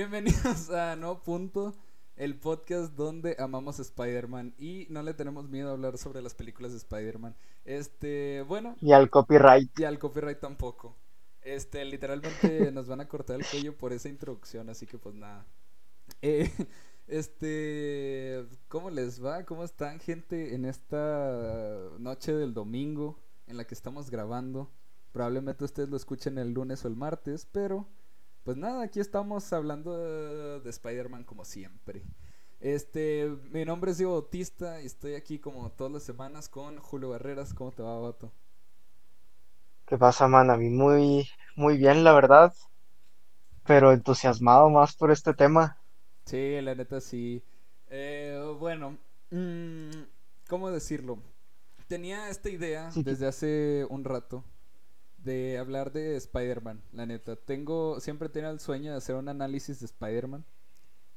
Bienvenidos a No Punto, el podcast donde amamos Spider-Man y no le tenemos miedo a hablar sobre las películas de Spider-Man. Este, bueno. Y al copyright. Y al copyright tampoco. Este, literalmente nos van a cortar el cuello por esa introducción, así que pues nada. Eh, este, ¿cómo les va? ¿Cómo están, gente, en esta noche del domingo en la que estamos grabando? Probablemente ustedes lo escuchen el lunes o el martes, pero pues nada, aquí estamos hablando de, de Spider-Man como siempre. Este, mi nombre es Diego Bautista y estoy aquí como todas las semanas con Julio Barreras. ¿Cómo te va, Bato? ¿Qué pasa, man? A mí muy, muy bien, la verdad, pero entusiasmado más por este tema. Sí, la neta sí. Eh, bueno, mm, ¿cómo decirlo? Tenía esta idea desde hace un rato de hablar de Spider-Man, la neta. Tengo, siempre tenía el sueño de hacer un análisis de Spider-Man.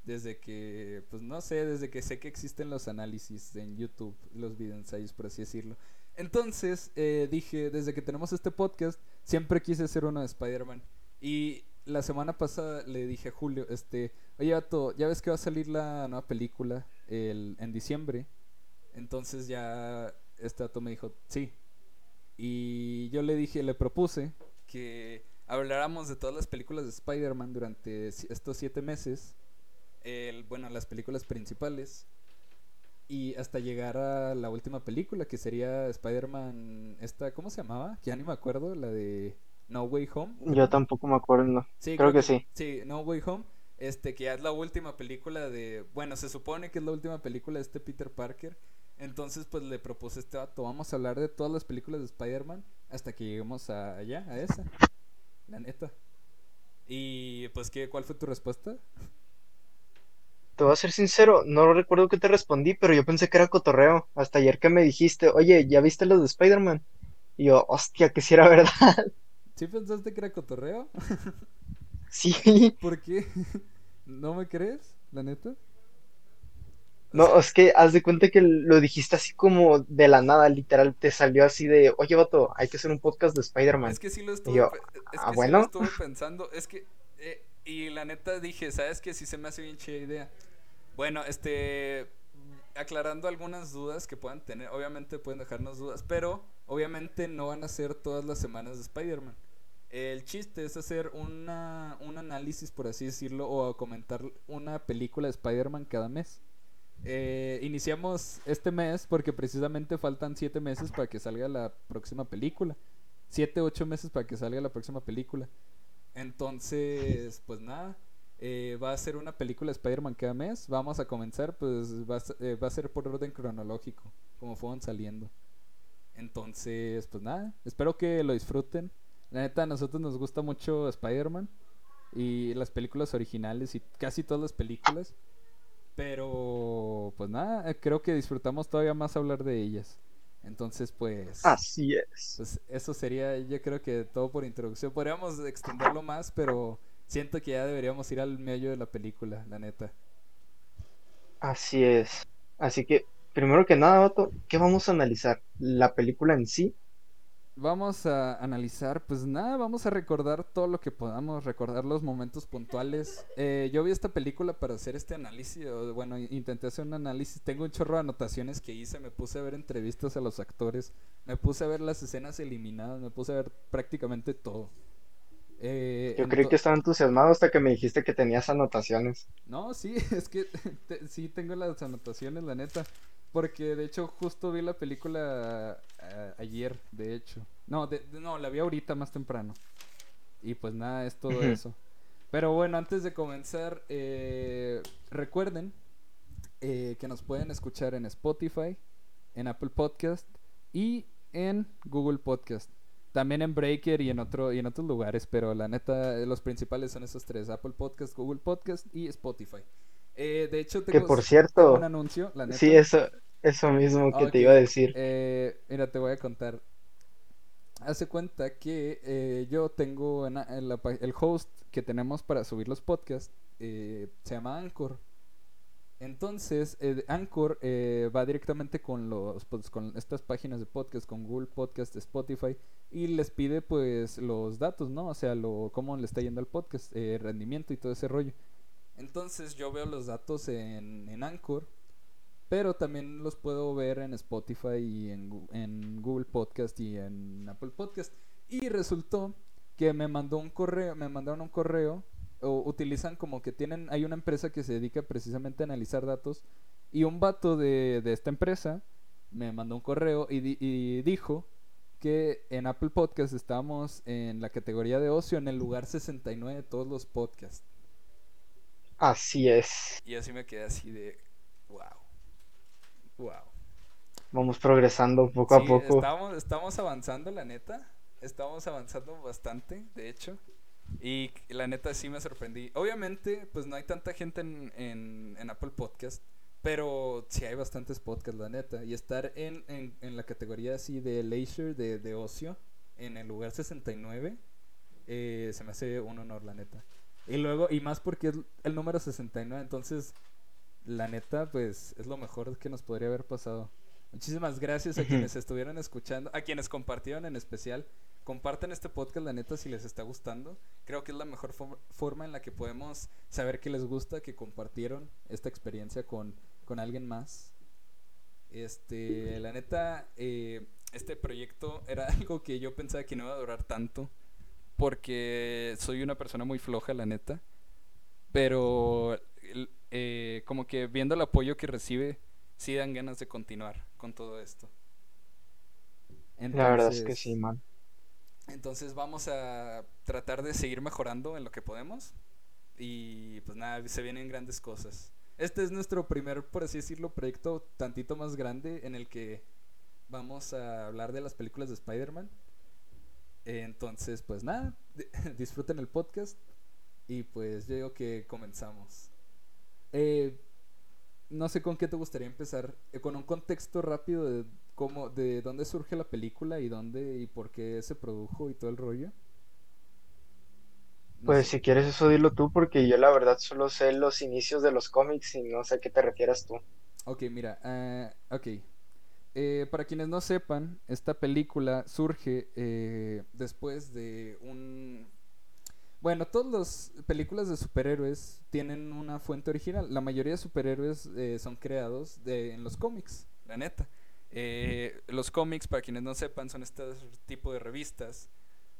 Desde que, pues no sé, desde que sé que existen los análisis en YouTube, los videoensayos, por así decirlo. Entonces, eh, dije, desde que tenemos este podcast, siempre quise hacer uno de Spider-Man. Y la semana pasada le dije a Julio, este, oye, Vato, ya ves que va a salir la nueva película el, en diciembre. Entonces ya este dato me dijo, sí, y yo le dije, le propuse que habláramos de todas las películas de Spider-Man durante estos siete meses. El, bueno, las películas principales. Y hasta llegar a la última película, que sería Spider-Man. Esta, ¿Cómo se llamaba? Ya ni me acuerdo, la de No Way Home. Yo tampoco me acuerdo, no. Sí, creo, que, que sí. Sí, No Way Home. Este, que ya es la última película de. Bueno, se supone que es la última película de este Peter Parker. Entonces, pues le propuse a este vato, vamos a hablar de todas las películas de Spider-Man hasta que lleguemos a allá, a esa. La neta. Y pues, ¿qué, ¿cuál fue tu respuesta? Te voy a ser sincero, no recuerdo que te respondí, pero yo pensé que era cotorreo. Hasta ayer que me dijiste, oye, ¿ya viste los de Spider-Man? Y yo, hostia, que si era verdad. ¿Sí pensaste que era cotorreo? sí. ¿Por qué? ¿No me crees? ¿La neta? No, es que haz de cuenta que lo dijiste así como de la nada, literal, te salió así de, oye, vato, hay que hacer un podcast de Spider-Man. Es que sí lo estuve, ah, bueno. estuve pensando, es que, eh, y la neta dije, ¿sabes qué? Sí se me hace bien chida idea. Bueno, este, aclarando algunas dudas que puedan tener, obviamente pueden dejarnos dudas, pero obviamente no van a ser todas las semanas de Spider-Man. El chiste es hacer una, un análisis, por así decirlo, o comentar una película de Spider-Man cada mes. Eh, iniciamos este mes porque precisamente faltan siete meses para que salga la próxima película. Siete, ocho meses para que salga la próxima película. Entonces, pues nada, eh, va a ser una película de Spider-Man cada mes. Vamos a comenzar, pues va a, eh, va a ser por orden cronológico, como fueron saliendo. Entonces, pues nada, espero que lo disfruten. La neta, a nosotros nos gusta mucho Spider-Man y las películas originales y casi todas las películas. Pero, pues nada, eh, creo que disfrutamos todavía más hablar de ellas. Entonces, pues. Así es. Pues eso sería, yo creo que todo por introducción. Podríamos extenderlo más, pero siento que ya deberíamos ir al medio de la película, la neta. Así es. Así que, primero que nada, ¿qué vamos a analizar? ¿La película en sí? Vamos a analizar, pues nada, vamos a recordar todo lo que podamos, recordar los momentos puntuales. Eh, yo vi esta película para hacer este análisis, bueno, intenté hacer un análisis, tengo un chorro de anotaciones que hice, me puse a ver entrevistas a los actores, me puse a ver las escenas eliminadas, me puse a ver prácticamente todo. Eh, yo creí que estaba entusiasmado hasta que me dijiste que tenías anotaciones. No, sí, es que sí tengo las anotaciones, la neta. Porque de hecho justo vi la película eh, ayer, de hecho. No, no, la vi ahorita más temprano. Y pues nada, es todo eso. Pero bueno, antes de comenzar, eh, recuerden eh, que nos pueden escuchar en Spotify, en Apple Podcast y en Google Podcast. También en Breaker y en, otro, y en otros lugares, pero la neta, los principales son esos tres, Apple Podcast, Google Podcast y Spotify. de hecho, tengo, que por cierto, un anuncio, la neta. Sí, eso, eso mismo que te iba a decir. Eh, mira, te voy a contar. Hace cuenta que eh, yo tengo el host que tenemos para subir los podcasts, eh, se llama Anchor. Entonces, eh, Anchor va directamente con los pues, con estas páginas de podcast, con Google Podcast, Spotify, y les pide pues los datos, ¿no? O sea, lo, cómo le está yendo al podcast, rendimiento y todo ese rollo. Entonces yo veo los datos en, en Anchor, pero también los puedo ver en Spotify y en, en Google Podcast y en Apple Podcast. Y resultó que me mandó un correo, me mandaron un correo o utilizan como que tienen, hay una empresa que se dedica precisamente a analizar datos y un vato de, de esta empresa me mandó un correo y, y, dijo que en Apple Podcast estábamos en la categoría de ocio en el lugar 69 de todos los podcasts. Así es. Y así me quedé así de, wow, wow. Vamos progresando poco a poco. Estamos, estamos avanzando, la neta. Estamos avanzando bastante, de hecho. Y la neta sí me sorprendí. Obviamente, pues no hay tanta gente en, en, Apple Podcast, pero sí hay bastantes podcasts, la neta. Y estar en, en, la categoría así de leisure, de, de, ocio, en el lugar 69, eh, se me hace un honor, la neta. Y luego, y más porque es el número 69, entonces, la neta, pues es lo mejor que nos podría haber pasado. Muchísimas gracias a quienes estuvieron escuchando, a quienes compartieron en especial. Compartan este podcast, la neta, si les está gustando. Creo que es la mejor forma en la que podemos saber que les gusta, que compartieron esta experiencia con, con alguien más. Este, la neta, eh, este proyecto era algo que yo pensaba que no iba a durar tanto. Porque soy una persona muy floja, la neta. Pero eh, como que viendo el apoyo que recibe, sí dan ganas de continuar con todo esto. la verdad es que sí, man. Entonces vamos a tratar de seguir mejorando en lo que podemos. Y pues nada, se vienen grandes cosas. Este es nuestro primer, por así decirlo, proyecto tantito más grande en el que vamos a hablar de las películas de Spider-Man. Entonces, pues nada, disfruten el podcast y pues yo digo que comenzamos. Eh, no sé con qué te gustaría empezar, eh, con un contexto rápido de cómo, de dónde surge la película y dónde y por qué se produjo y todo el rollo. pues si quieres eso dilo tú, porque yo la verdad solo sé los inicios de los cómics y no sé a qué te refieras tú. Ok, mira, uh, ok. Eh, para quienes no sepan, esta película surge eh, después de un bueno, todas las películas de superhéroes tienen una fuente original. La mayoría de superhéroes eh, son creados en los cómics, la neta. Eh, los cómics, para quienes no sepan, son este tipo de revistas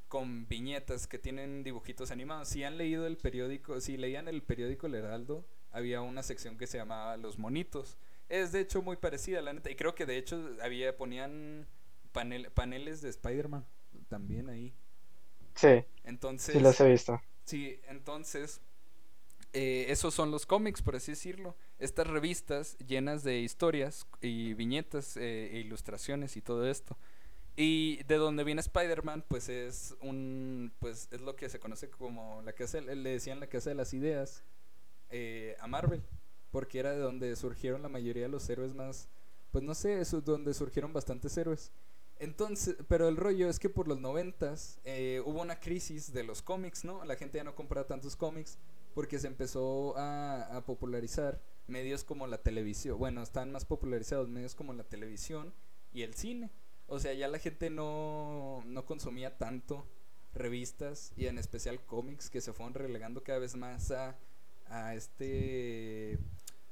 con viñetas que tienen dibujitos animados. Si han leído el periódico, si leían el periódico El Heraldo, había una sección que se llamaba Los Monitos. Es de hecho muy parecida, la neta. Y creo que de hecho había ponían paneles de Spider-Man también ahí. Sí. Entonces. Sí, los he visto. Sí, entonces. Eh, esos son los cómics, por así decirlo. Estas revistas llenas de historias y viñetas eh, e ilustraciones y todo esto. Y de donde viene Spider-Man, pues es un. Pues es lo que se conoce como la casa. Le decían la casa de las ideas eh, a Marvel. Porque era de donde surgieron la mayoría de los héroes más. Pues no sé, es donde surgieron bastantes héroes. Entonces, pero el rollo es que por los noventas eh, hubo una crisis de los cómics, ¿no? La gente ya no compraba tantos cómics porque se empezó a, popularizar medios como la televisión. Bueno, están más popularizados medios como la televisión y el cine. O sea, ya la gente no, no consumía tanto revistas y en especial cómics que se fueron relegando cada vez más a, a este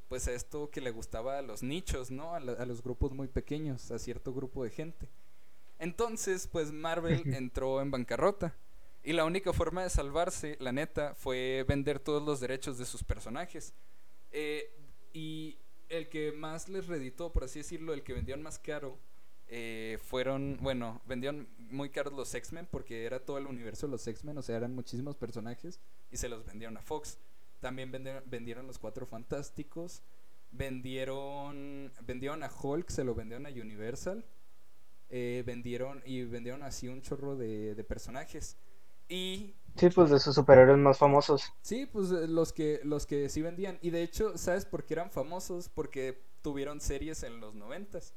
pues a esto que le gustaba a los nichos, ¿no? a los grupos muy pequeños, a cierto grupo de gente. Entonces, pues Marvel entró en bancarrota. Y la única forma de salvarse, la neta, fue vender todos los derechos de sus personajes. Eh, y el que más les reditó, por así decirlo, el que vendieron más caro, eh, fueron, bueno, vendieron muy caros los X-Men porque era todo el universo de los X-Men, o sea, eran muchísimos personajes y se los vendieron a Fox. También vendieron, vendieron los Cuatro Fantásticos, vendieron, vendieron a Hulk, se lo vendieron a Universal eh, vendieron y vendieron así un chorro de, personajes. Y Sí, pues de sus superhéroes más famosos. Sí, pues eh, los que, los que sí vendían. Y de hecho, ¿sabes por qué eran famosos? Porque tuvieron series en los noventas.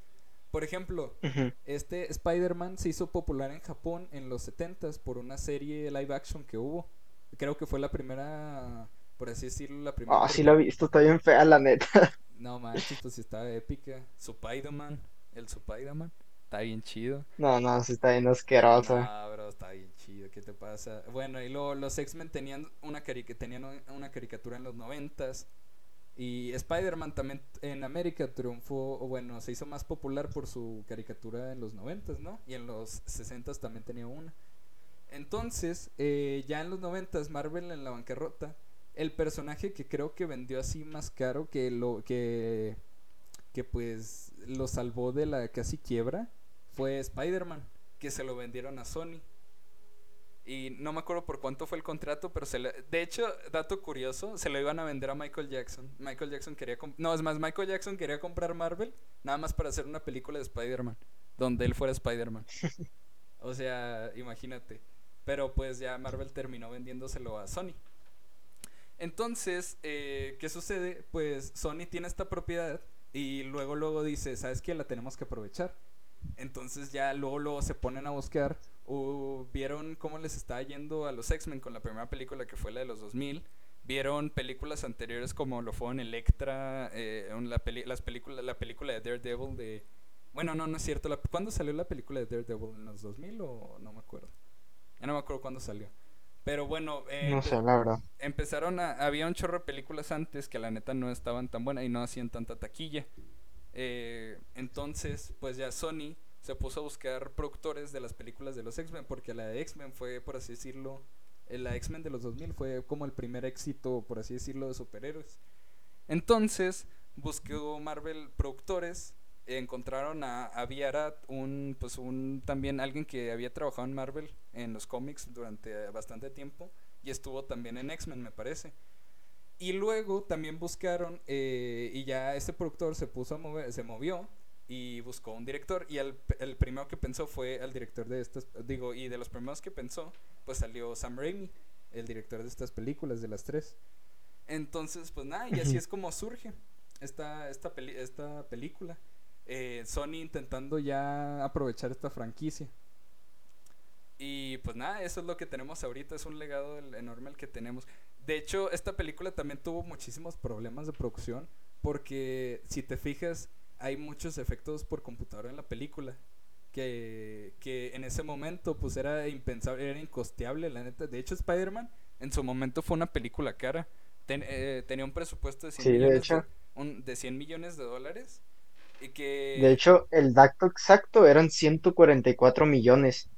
Por ejemplo, este Spider-Man se hizo popular en Japón en los setentas por una serie live action que hubo. Creo que fue la primera, por así decirlo, la primera. Ah, sí la he visto, está bien fea la neta. No manches, pues estaba épica. Spider-Man, el Spider-Man. Está bien chido. No, no, sí está bien asqueroso. No, bro, está bien chido. ¿Qué te pasa? Bueno, y luego los X-Men tenían una, tenían una caricatura en los noventas. Y Spider-Man también en América triunfó, o bueno, se hizo más popular por su caricatura en los noventas, ¿no? Y en los sesentas también tenía una. Entonces, eh, ya en los noventas, Marvel en la bancarrota, el personaje que creo que vendió así más caro que lo que que pues lo salvó de la casi quiebra fue Spider-Man, que se lo vendieron a Sony. Y no me acuerdo por cuánto fue el contrato, pero se le... de hecho, dato curioso, se lo iban a vender a Michael Jackson. Michael Jackson quería no, es más, Michael Jackson quería comprar Marvel nada más para hacer una película de Spider-Man, donde él fuera Spider-Man. o sea, imagínate. Pero pues ya Marvel terminó vendiéndoselo a Sony. Entonces, eh, ¿qué sucede? Pues Sony tiene esta propiedad y luego luego dice, ¿sabes qué? La tenemos que aprovechar. Entonces ya luego luego se ponen a buscar vieron cómo les estaba yendo a los X-Men con la primera película que fue la de los 2000. Vieron películas anteriores como lo fueron Electra, eh, la, las películas, la película de Daredevil de... Bueno, no, no es cierto. La, ¿Cuándo salió la película de Daredevil? ¿En los 2000 o no me acuerdo? Ya no me acuerdo cuándo salió. Pero bueno, eh, no sé, la verdad. Empezaron a. Había un chorro de películas antes que la neta no estaban tan buenas y no hacían tanta taquilla. Eh, entonces, pues ya Sony se puso a buscar productores de las películas de los X-Men, porque la de X-Men fue, por así decirlo, eh, la X-Men de los 2000 fue como el primer éxito, por así decirlo, de superhéroes. Entonces, buscó Marvel productores encontraron a, a Viara, un, pues un, también alguien que había trabajado en Marvel, en los cómics durante bastante tiempo, y estuvo también en X-Men, me parece. Y luego también buscaron, eh, y ya este productor se puso a mover, se movió y buscó un director. Y el, el primero que pensó fue el director de estas, digo, y de los primeros que pensó, pues salió Sam Raimi, el director de estas películas, de las tres. Entonces, pues nada, y así es como surge esta, esta, esta película eh, Sony intentando ya aprovechar esta franquicia. Y pues nada, eso es lo que tenemos ahorita, es un legado enorme el que tenemos. De hecho, esta película también tuvo muchísimos problemas de producción, porque si te fijas, hay muchos efectos por computadora en la película. Que, que en ese momento pues era impensable, era incosteable, la neta. De hecho, Spider-Man en su momento fue una película cara. Eh, tenía un presupuesto de 100, millones de 100 millones de dólares de hecho, el dato exacto eran 144 millones.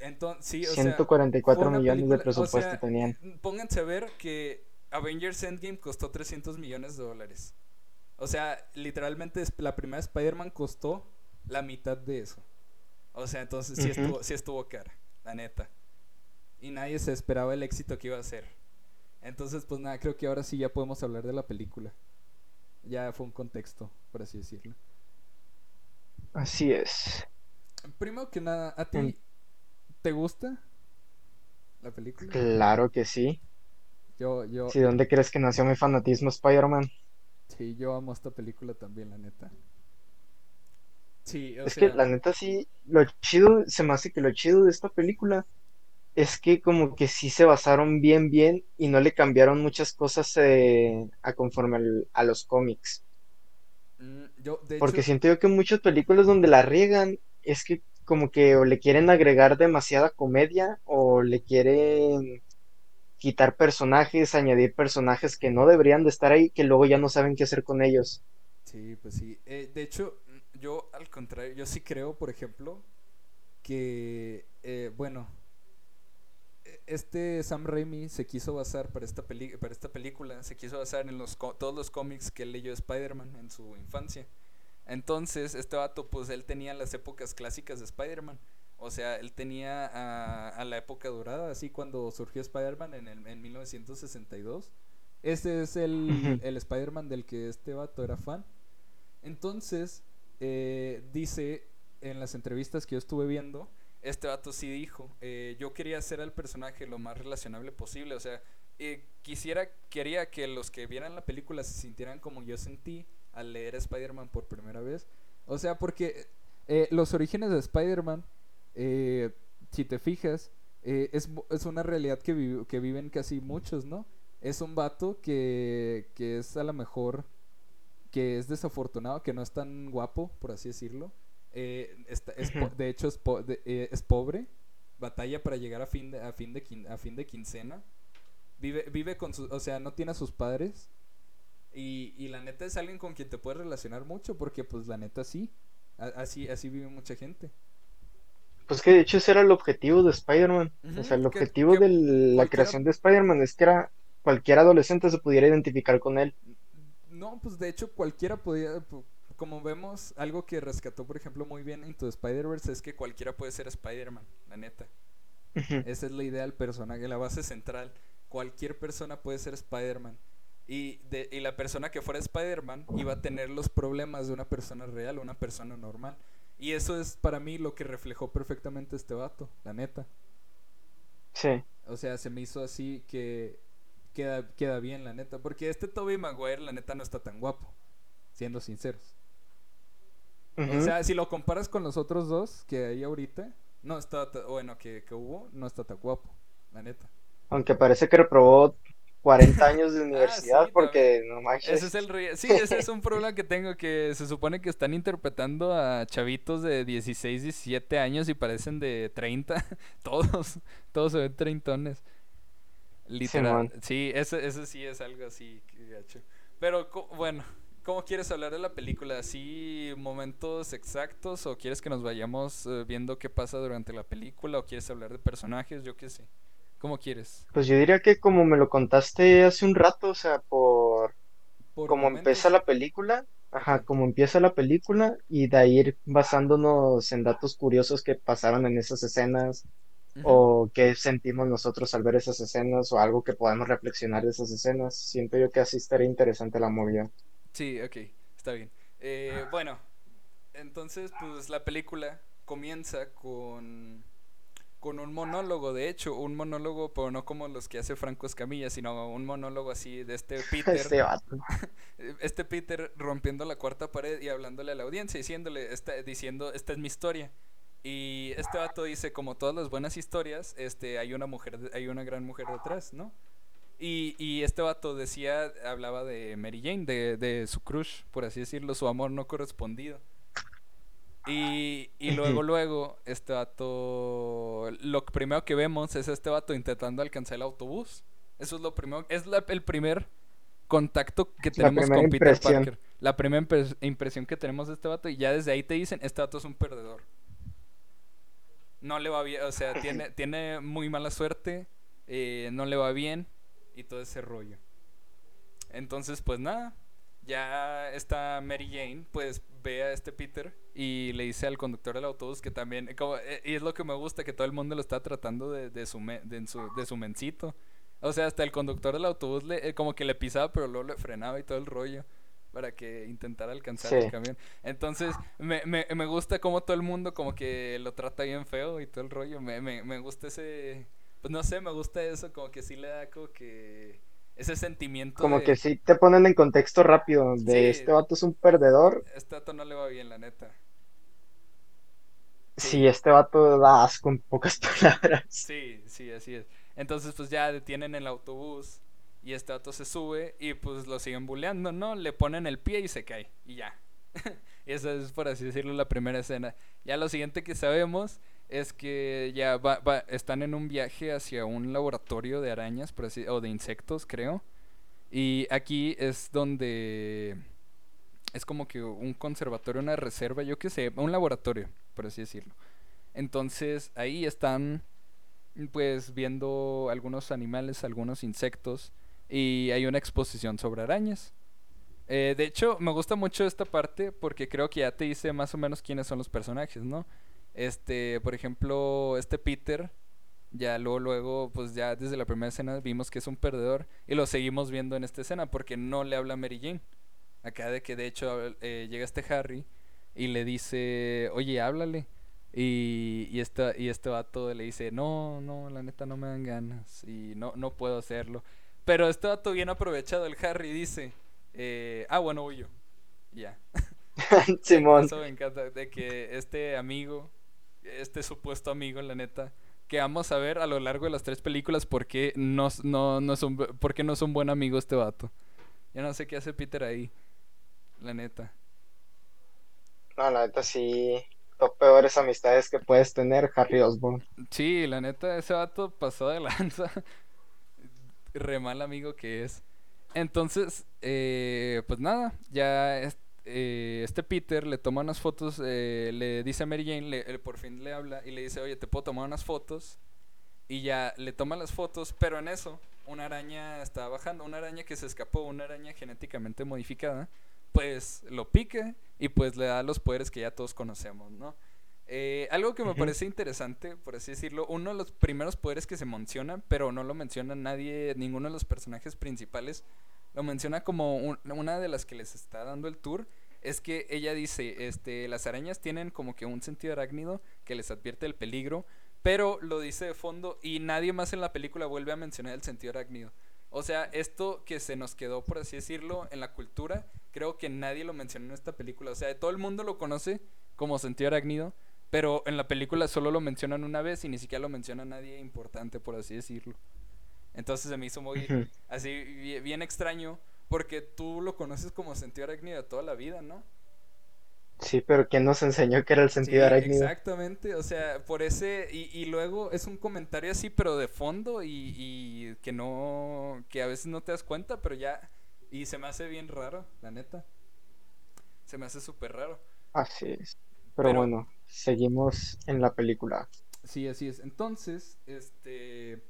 Entonces, sí, 144 millones de presupuesto tenían. Pónganse a ver que Avengers Endgame costó 300 millones de dólares. O sea, literalmente la primera Spider-Man costó la mitad de eso. O sea, entonces sí, estuvo, sí estuvo cara, la neta. Y nadie se esperaba el éxito que iba a ser. Entonces, pues nada, creo que ahora sí ya podemos hablar de la película. Ya fue un contexto, por así decirlo. Así es. Primero que nada, ¿a ti te gusta la película? Claro que sí. Yo, yo. Sí, ¿dónde crees que nació mi fanatismo Spider-Man? Sí, yo amo esta película también, la neta. Sí, es que la neta sí, lo chido, se me hace que lo chido de esta película es que como que sí se basaron bien, bien y no le cambiaron muchas cosas eh, a conforme a los cómics. Mm, Porque siento yo que muchas películas donde la riegan es que como que o le quieren agregar demasiada comedia o le quieren quitar personajes, añadir personajes que no deberían de estar ahí, que luego ya no saben qué hacer con ellos. Sí, pues sí. Eh, de hecho, yo al contrario, yo sí creo, por ejemplo, que, eh, bueno, este Sam Raimi se quiso basar para esta, para esta película, se quiso basar en los todos los cómics que él leyó de Spider-Man en su infancia. Entonces, este vato, pues él tenía las épocas clásicas de Spider-Man. O sea, él tenía a, la época dorada, así cuando surgió Spider-Man en, en 1962. Este es el, el Spider-Man del que este vato era fan. Entonces, eh, dice en las entrevistas que yo estuve viendo este vato sí dijo, eh, yo quería hacer al personaje lo más relacionable posible, o sea, eh, quisiera, quería que los que vieran la película se sintieran como yo sentí al leer Spider-Man por primera vez. O sea, porque eh, los orígenes de Spider-Man, si te fijas, es, es, una realidad que, que viven casi muchos, ¿no? Es un vato que, que es a lo mejor que es desafortunado, que no es tan guapo, por así decirlo. Eh, de hecho, es, eh, es, pobre. Batalla para llegar a fin de, a fin de, a fin de quincena. Vive, vive con sus... O sea, no tiene a sus padres. Y, y la neta es alguien con quien te puedes relacionar mucho, porque pues la neta sí. Así, así vive mucha gente. Pues que de hecho ese era el objetivo de Spider-Man. o sea, el objetivo de la creación de Spider-Man es que era cualquier adolescente se pudiera identificar con él. No, pues de hecho cualquiera podía, como vemos, algo que rescató, por ejemplo, muy bien Into Spider-Verse es que cualquiera puede ser Spider-Man, la neta. Esa es la idea del personaje, la base central. Cualquier persona puede ser Spider-Man. Y, de, y la persona que fuera Spider-Man iba a tener los problemas de una persona real, una persona normal. Y eso es para mí lo que reflejó perfectamente este vato, la neta. Sí. O sea, se me hizo así que queda, queda bien, la neta. Porque este Toby Maguire, la neta, no está tan guapo, siendo sinceros. O sea, si lo comparas con los otros dos que hay ahorita, no está, bueno, que, que hubo, no está tan guapo, la neta. Aunque parece que reprobó 40 años de ah, universidad porque no manches. Ese es el Sí, ese es un problema que tengo que se supone que están interpretando a chavitos de 16, 17 años y parecen de 30. todos, todos se ven treintones. Literal. Sí, ese, ese sí es algo así, gacho. Pero bueno, ¿cómo quieres hablar de la película? ¿Así momentos exactos o quieres que nos vayamos eh, viendo qué pasa durante la película o quieres hablar de personajes? Yo qué sé. ¿Cómo quieres? Pues yo diría que como me lo contaste hace un rato, o sea, por, ¿Por como empieza la película, ajá, como empieza la película y de ahí ir basándonos en datos curiosos que pasaron en esas escenas o qué sentimos nosotros al ver esas escenas o algo que podamos reflexionar de esas escenas. Siento yo que así estaría interesante la movida. Sí, ok, está bien. Eh, bueno, entonces pues la película comienza con con un monólogo, de hecho, un monólogo, pero no como los que hace Franco Escamilla, sino un monólogo así de este Peter. este, este Peter rompiendo la cuarta pared y hablándole a la audiencia, diciéndole, esta, diciendo, esta es mi historia. Y este vato dice, como todas las buenas historias, este, hay una mujer, hay una gran mujer detrás, ¿no? Y, y este vato decía, hablaba de Mary Jane, de, de su crush, por así decirlo, su amor no correspondido. Y, y luego, luego, este vato. Lo primero que vemos es este vato intentando alcanzar el autobús. Eso es lo primero. Es el primer contacto que tenemos con Peter Parker. La primera impresión que tenemos de este vato. Y ya desde ahí te dicen: Este vato es un perdedor. No le va bien. O sea, tiene, tiene muy mala suerte. Eh, no le va bien. Y todo ese rollo. Entonces, pues nada ya está Mary Jane, pues ve a este Peter y le dice al conductor del autobús que también, como, eh, y es lo que me gusta, que todo el mundo lo está tratando de, de, su, de, su, de su mencito. O sea, hasta el conductor del autobús le, eh, como que le pisaba, pero luego le frenaba y todo el rollo para que intentara alcanzar el camión. Entonces, me, me, me, gusta como todo el mundo como que lo trata bien feo y todo el rollo. Me, me, me gusta ese, pues no sé, me gusta eso, como que sí le da como que ese sentimiento. Como que sí te ponen en contexto rápido de este vato es un perdedor. Este vato no le va bien, la neta. Sí, este vato da asco en pocas palabras. Sí, sí, así es. Entonces, pues ya detienen el autobús y este vato se sube y pues lo siguen bulleando, ¿no? Le ponen el pie y se cae y ya. y esa es, por así decirlo, la primera escena. Ya lo siguiente que sabemos es que ya va, están en un viaje hacia un laboratorio de arañas o de insectos, creo. Y aquí es donde es como que un conservatorio, una reserva, yo qué sé, un laboratorio, por así decirlo. Entonces ahí están pues viendo algunos animales, algunos insectos y hay una exposición sobre arañas. Eh, de hecho, me gusta mucho esta parte porque creo que ya te dice más o menos quiénes son los personajes, ¿no? Este, por ejemplo, este Peter, ya luego, luego, pues ya desde la primera escena vimos que es un perdedor y lo seguimos viendo en esta escena porque no le habla a Mary Jane. Acá de que de hecho eh, llega este Harry y le dice, oye, háblale. Y, y, esta, y este vato le dice, no, no, la neta no me dan ganas y no, no puedo hacerlo. Pero este vato bien aprovechado, el Harry dice, eh, ah, bueno, huyo. Ya. Simón. Eso me encanta, de que este amigo este supuesto amigo, la neta, que vamos a ver a lo largo de las tres películas por qué no, no, no, es, un, no es un buen amigo este vato. Yo no sé qué hace Peter ahí. la neta. No, la neta sí. Top peores amistades que puedes tener, Harry Osborn. Sí, la neta, ese vato pasó de lanza. Re mal amigo que es. Entonces, eh, pues nada, ya eh, este Peter le toma unas fotos, eh, le dice a Mary Jane, le, por fin le habla y le dice, oye, ¿te puedo tomar unas fotos? Y ya le toma las fotos, pero en eso una araña estaba bajando, una araña que se escapó, una araña genéticamente modificada, pues lo pique y pues le da los poderes que ya todos conocemos, ¿no? Eh, algo que me parece interesante, por así decirlo, uno de los primeros poderes que se menciona, pero no lo menciona nadie, ninguno de los personajes principales, lo menciona como una de las que les está dando el tour, es que ella dice, este, las arañas tienen como que un sentido arácnido que les advierte el peligro, pero lo dice de fondo y nadie más en la película vuelve a mencionar el sentido arácnido. O sea, esto que se nos quedó, por así decirlo, en la cultura, creo que nadie lo mencionó en esta película. O sea, todo el mundo lo conoce como sentido arácnido, pero en la película solo lo mencionan una vez y ni siquiera lo menciona nadie importante, por así decirlo. Entonces se me hizo muy así bien extraño porque tú lo conoces como sentido arácnido toda la vida, ¿no? Sí, pero ¿quién nos enseñó que era el sentido sí, arácnido? Exactamente, o sea, por ese, y, y, luego es un comentario así, pero de fondo, y, y, que no, que a veces no te das cuenta, pero ya, y se me hace bien raro, la neta. Se me hace súper raro. Así es. pero, bueno, seguimos en la película. Sí, así es. Entonces, este,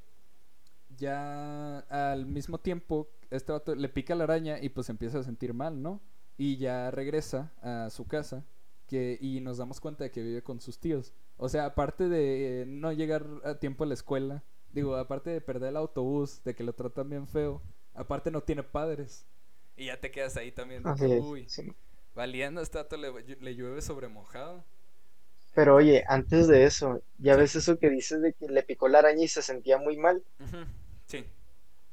ya al mismo tiempo, este vato le pica la araña y pues empieza a sentir mal, ¿no? y ya regresa a su casa que, y nos damos cuenta de que vive con sus tíos. O sea, aparte de no llegar a tiempo a la escuela, digo, aparte de perder el autobús, de que lo tratan bien feo, aparte no tiene padres. Y ya te quedas ahí también. Uy, valiendo, este le, llueve sobre mojado. Pero oye, antes de eso, ya ves eso que dices de que le picó la araña y se sentía muy mal. Sí.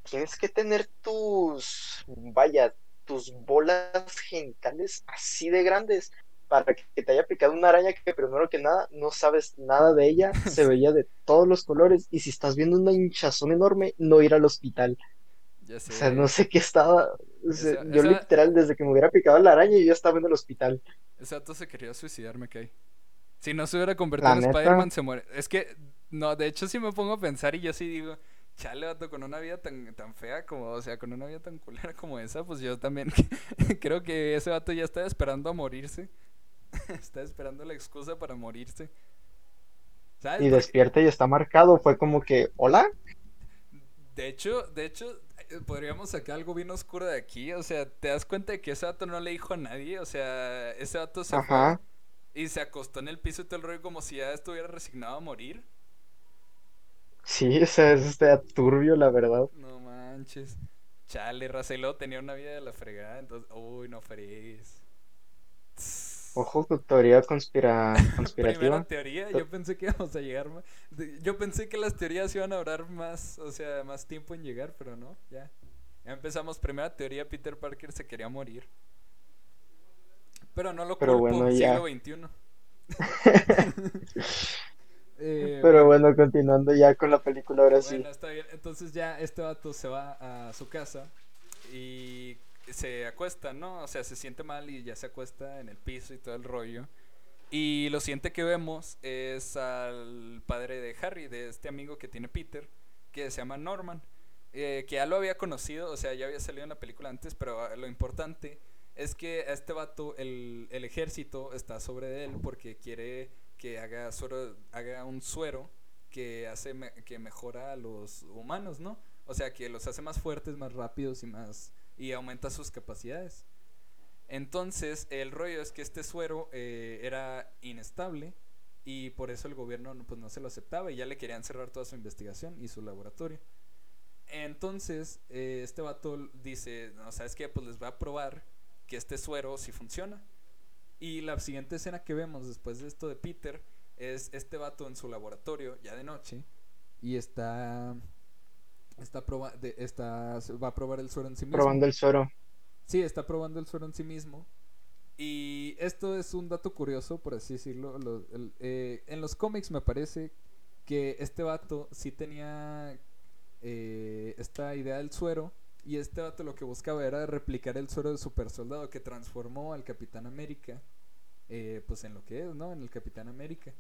Tienes que tener tus, vaya, tus bolas genitales así de grandes para que te haya picado una araña que primero que nada no sabes nada de ella, se veía de todos los colores y si estás viendo una hinchazón enorme, no ir al hospital. O sea, no sé qué estaba. yo literal, desde que me hubiera picado la araña, yo ya estaba en el hospital. Exacto, se quería suicidarme, Kai. Si no se hubiera convertido en Spider-Man, se muere. Es que, no, de hecho, si me pongo a pensar y yo sí digo, chale, vato, con una vida tan, tan fea como, o sea, con una vida tan culera como esa, pues yo también creo que ese vato ya está esperando a morirse. está esperando la excusa para morirse. ¿Sabes? Y despierta y está marcado, fue como que, ¿hola? De hecho, de hecho, eh, podríamos sacar algo bien oscuro de aquí, o sea, te das cuenta de que ese vato no le dijo a nadie, o sea, ese vato se fue y se acostó en el piso y todo el rollo como si ya estuviera resignado a morir. Sí, o sea, es este turbio, la verdad. No manches. Chale, Racelo tenía una vida de la fregada, entonces, uy, no fregues. Ojo, tu teoría conspira... conspirativa. Primera teoría, yo pensé que íbamos a llegar más... Yo pensé que las teorías iban a durar más, o sea, más tiempo en llegar, pero no, ya. Ya empezamos, primera teoría, Peter Parker se quería morir. Pero no lo pero culpo, bueno, siglo XXI. Eh, Pero bueno, continuando ya con la película ahora sí. Está bien. Entonces ya este vato se va a su casa y se acuesta, ¿no? O sea, se siente mal y ya se acuesta en el piso y todo el rollo. Y lo siguiente que vemos es al padre de Harry, de este amigo que tiene Peter, que se llama Norman, eh, que ya lo había conocido, o sea, ya había salido en la película antes, pero lo importante es que a este vato el, el ejército está sobre él porque quiere que haga, suero, haga un suero que hace que mejora a los humanos, ¿no? O sea, que los hace más fuertes, más rápidos y más y aumenta sus capacidades. Entonces, el rollo es que este suero eh, era inestable y por eso el gobierno pues, no se lo aceptaba y ya le querían cerrar toda su investigación y su laboratorio. Entonces, eh, este vato dice, no, ¿sabes qué? Pues les voy a probar que este suero sí funciona. Y la siguiente escena que vemos después de esto de Peter es este vato en su laboratorio, ya de noche, y está. Está, proba de, está va a probar el suero en sí mismo. Probando el suero. Sí, está probando el suero en sí mismo. Y esto es un dato curioso, por así decirlo. Eh, en los cómics me parece que este vato sí tenía eh, esta idea del suero Y este vato lo que buscaba era replicar el suero del super soldado que transformó al Capitán América, eh, pues en lo que es, ¿no? En el Capitán América.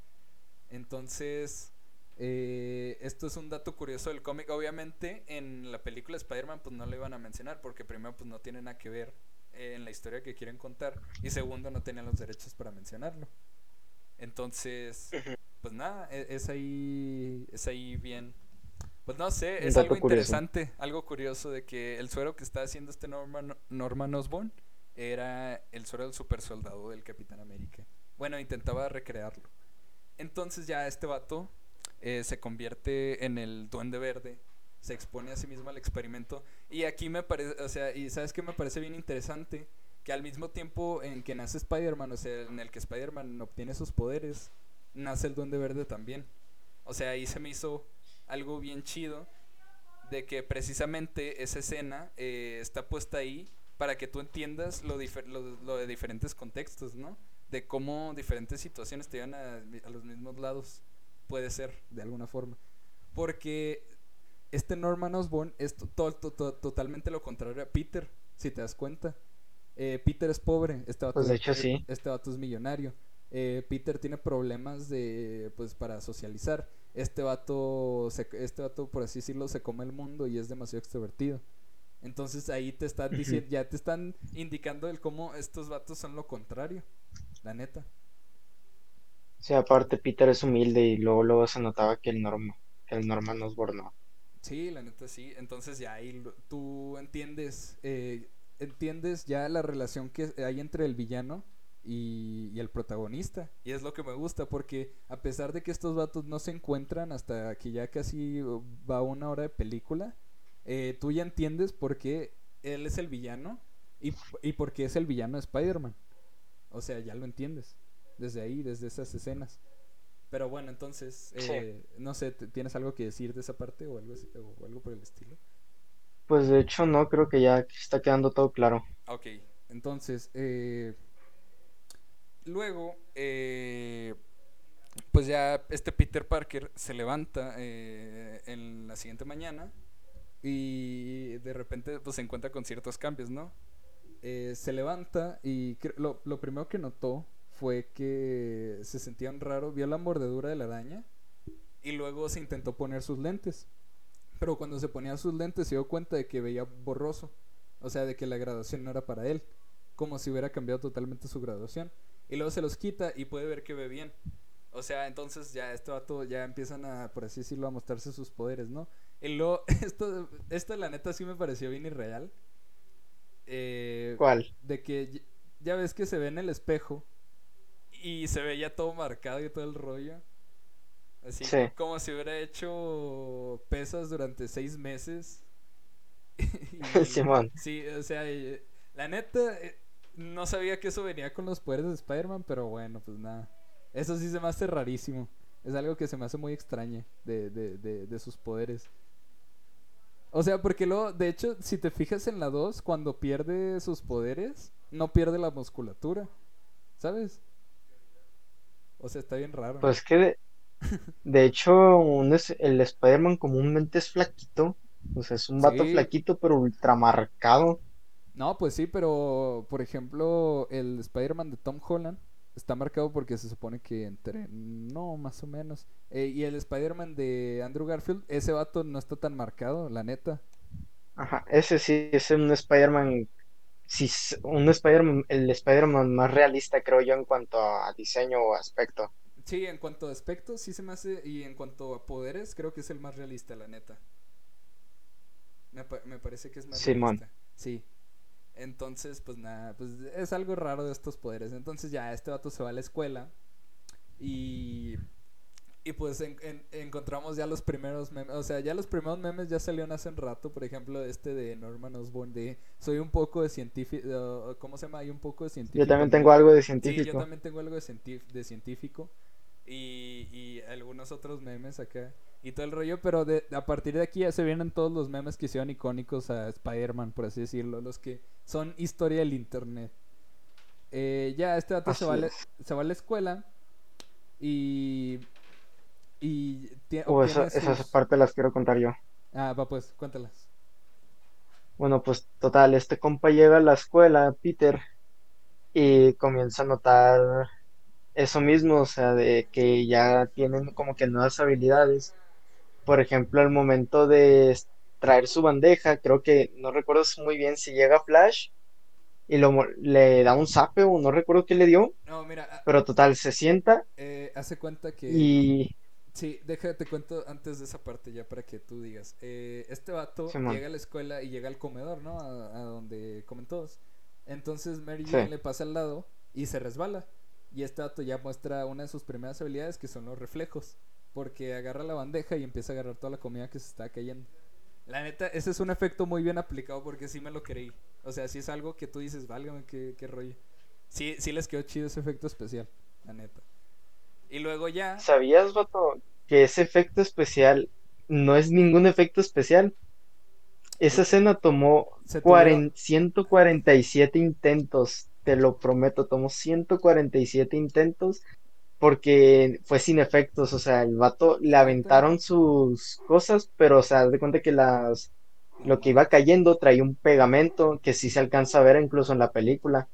Entonces, eh, esto es un dato curioso del cómic. Obviamente, en la película Spider-Man, pues no lo iban a mencionar, porque primero, pues no tiene nada que ver eh, en la historia que quieren contar, y segundo, no tenían los derechos para mencionarlo. Entonces, pues nada, e, es, ahí, es ahí bien. Pues no sé, es algo interesante, algo curioso de que el suero que está haciendo este Norman, Norman Osborn era el suero del super soldado del Capitán América. Bueno, intentaba recrearlo. Entonces ya este vato eh, se convierte en el duende verde, se expone a sí mismo al experimento. Y aquí me parece, o sea, y sabes que me parece bien interesante que al mismo tiempo en que nace Spider-Man, o sea, en el que Spider-Man obtiene sus poderes, nace el Duende Verde también. O sea, ahí se me hizo algo bien chido de que precisamente esa escena eh, está puesta ahí para que tú entiendas lo, lo, de diferentes contextos, ¿no? De cómo diferentes situaciones te llevan a, los mismos lados. Puede ser, de alguna forma. Porque este Norman Osborn es totalmente lo contrario a Peter, si te das cuenta. Eh, Peter es pobre, este vato, pues hecho, sí. este vato es millonario. Eh, Peter tiene problemas de pues para socializar. Este vato, este vato, por así decirlo, se come el mundo y es demasiado extrovertido. Entonces ahí te están diciendo, ya te están indicando el cómo estos vatos son lo contrario, la neta. Sí, aparte Peter es humilde y luego luego se notaba que el Norma, el Norma nos bornó. Sí, la neta sí. Entonces ya ahí tú entiendes, eh, entiendes ya la relación que hay entre el villano y, el protagonista. Y es lo que me gusta, porque a pesar de que estos vatos no se encuentran hasta que ya casi va una hora de película, eh, tú ya entiendes por qué él es el villano y, y por qué es el villano de Spider-Man. O sea, ya lo entiendes. Desde ahí, desde esas escenas. Pero bueno, entonces, eh, no sé, ¿tienes algo que decir de esa parte o algo, o algo por el estilo? Pues de hecho no, creo que ya está quedando todo claro. Ok, entonces, eh, luego, eh, pues ya este Peter Parker se levanta eh, en la siguiente mañana y de repente pues se encuentra con ciertos cambios, ¿no? Eh, se levanta y lo, lo, primero que notó fue que se sentía raro, vio la mordedura de la araña y luego se intentó poner sus lentes. Pero cuando se ponía sus lentes se dio cuenta de que veía borroso, o sea, de que la graduación no era para él, como si hubiera cambiado totalmente su graduación. Y luego se los quita y puede ver que ve bien. O sea, entonces ya este vato ya empiezan a, por así decirlo, a mostrarse sus poderes, ¿no? Y luego, esto, esto la neta sí me pareció bien irreal. Eh, ¿Cuál? De que ya ves que se ve en el espejo y se ve ya todo marcado y todo el rollo. Así como si hubiera hecho pesas durante seis meses. Simón. Sí, o sea, la neta, eh, no sabía que eso venía con los poderes de Spider-Man, pero bueno, pues nada. Eso sí se me hace rarísimo. Es algo que se me hace muy extraño de, de, de, de sus poderes. O sea, porque luego, de hecho, si te fijas en la 2, cuando pierde sus poderes, no pierde la musculatura. ¿Sabes? O sea, está bien raro. Pues que, de, hecho, un es, el Spider-Man comúnmente es flaquito. O sea, es un vato flaquito, pero ultramarcado. No, pues sí, pero por ejemplo, el Spider-Man de Tom Holland está marcado porque se supone que entre. No, más o menos. Eh, y el Spider-Man de Andrew Garfield, ese vato no está tan marcado, la neta. Ajá, ese sí es un Spider-Man. Sí, un Spider-Man, el Spider-Man más realista, creo yo, en cuanto a diseño o aspecto. Sí, en cuanto a aspecto, sí se me hace. Y en cuanto a poderes, creo que es el más realista, la neta. Me, me parece que es más realista. Sí. Entonces, pues nada, pues es algo raro de estos poderes. Entonces ya este vato se va a la escuela y, y pues encontramos ya los primeros memes. O sea, ya los primeros memes ya salieron hace un rato. Por ejemplo, este de Norman Osborn de soy un poco de científico. ¿Cómo se llama? Hay un poco de científico. Yo también tengo algo de científico. Sí, yo también tengo algo de, de científico. Y, y algunos otros memes acá y todo el rollo, pero de, a partir de aquí ya se vienen todos los memes que hicieron icónicos a Spider-Man, por así decirlo, los que son historia del internet. Eh, ya este dato se va, se va, a la escuela y... y oh, esas partes las quiero contar yo. Ah, va pues, cuéntalas. Bueno, pues total, este compa llega a la escuela, Peter, y comienza a notar eso mismo, o sea, de que ya tienen como que nuevas habilidades. Por ejemplo, al momento de traer su bandeja, creo que no recuerdo muy bien si llega Flash y lo, le da un zape o no recuerdo qué le dio. No, mira. Pero total, se sienta. Eh, hace cuenta que. Y. Sí, déjate cuento antes de esa parte ya para que tú digas. Eh, este vato llega a la escuela y llega al comedor, ¿no? A, donde comen todos. Entonces Mary Jane le pasa al lado y se resbala. Y este vato ya muestra una de sus primeras habilidades que son los reflejos. Porque agarra la bandeja y empieza a agarrar toda la comida que se está cayendo. La neta, ese es un efecto muy bien aplicado porque sí me lo creí. O sea, sí es algo que tú dices, válgame, qué, qué rollo. Sí, sí les quedó chido ese efecto especial, la neta. Y luego ya. ¿Sabías, vato, que ese efecto especial no es ningún efecto especial? Esa escena tomó 147 intentos, te lo prometo, tomó 147 intentos porque fue sin efectos, o sea, el vato le aventaron sus cosas, pero o sea, de cuenta que las lo que iba cayendo traía un pegamento que sí se alcanza a ver incluso en la película.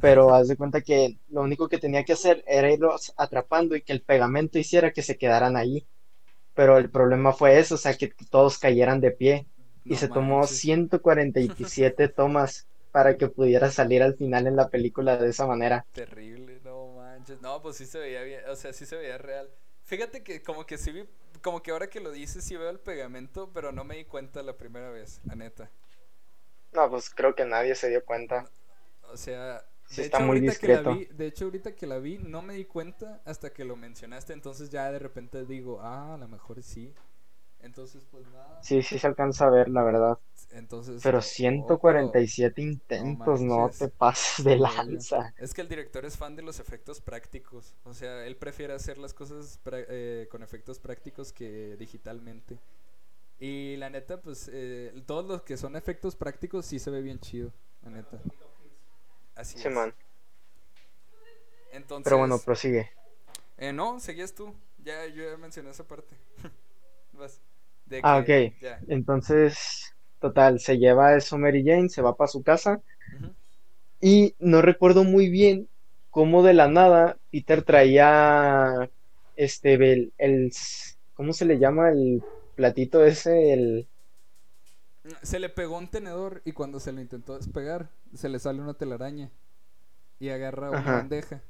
Pero haz de cuenta que lo único que tenía que hacer era irlos atrapando y que el pegamento hiciera que se quedaran ahí. Pero el problema fue eso, o sea, que todos cayeran de pie. y se tomó 147 tomas para que pudiera salir al final en la película de esa manera. Terrible, no pues sí se veía bien, o sea, sí se veía real. Fíjate que como que sí vi como que ahora que lo dices sí veo el pegamento, pero no me di cuenta la primera vez, la neta. No, pues creo que nadie se dio cuenta. O sea, de, hecho, ahorita Que la vi, de hecho, ahorita que la vi, no me di cuenta hasta que lo mencionaste. Entonces ya de repente digo, ah, a lo mejor sí. Entonces, pues nada. Sí, sí se alcanza a ver, la verdad. Entonces, pero 147 intentos, no, te pases de lanza. Es que el director es fan de los efectos prácticos. O sea, él prefiere hacer las cosas eh, con efectos prácticos que digitalmente. Y la neta, pues eh, todos los que son efectos prácticos sí se ve bien chido, la neta. Así sí, man. Entonces, pero bueno, prosigue. Eh, no, seguías tú. Ya, yo ya mencioné esa parte. Vas ah, ok. Entonces, total, se lleva eso Mary Jane, se va para su casa. Y no recuerdo muy bien cómo de la nada Peter traía este el, el ¿cómo se le llama el platito ese? El se le pegó un tenedor y cuando se lo intentó despegar, se le sale una telaraña y agarra una bandeja.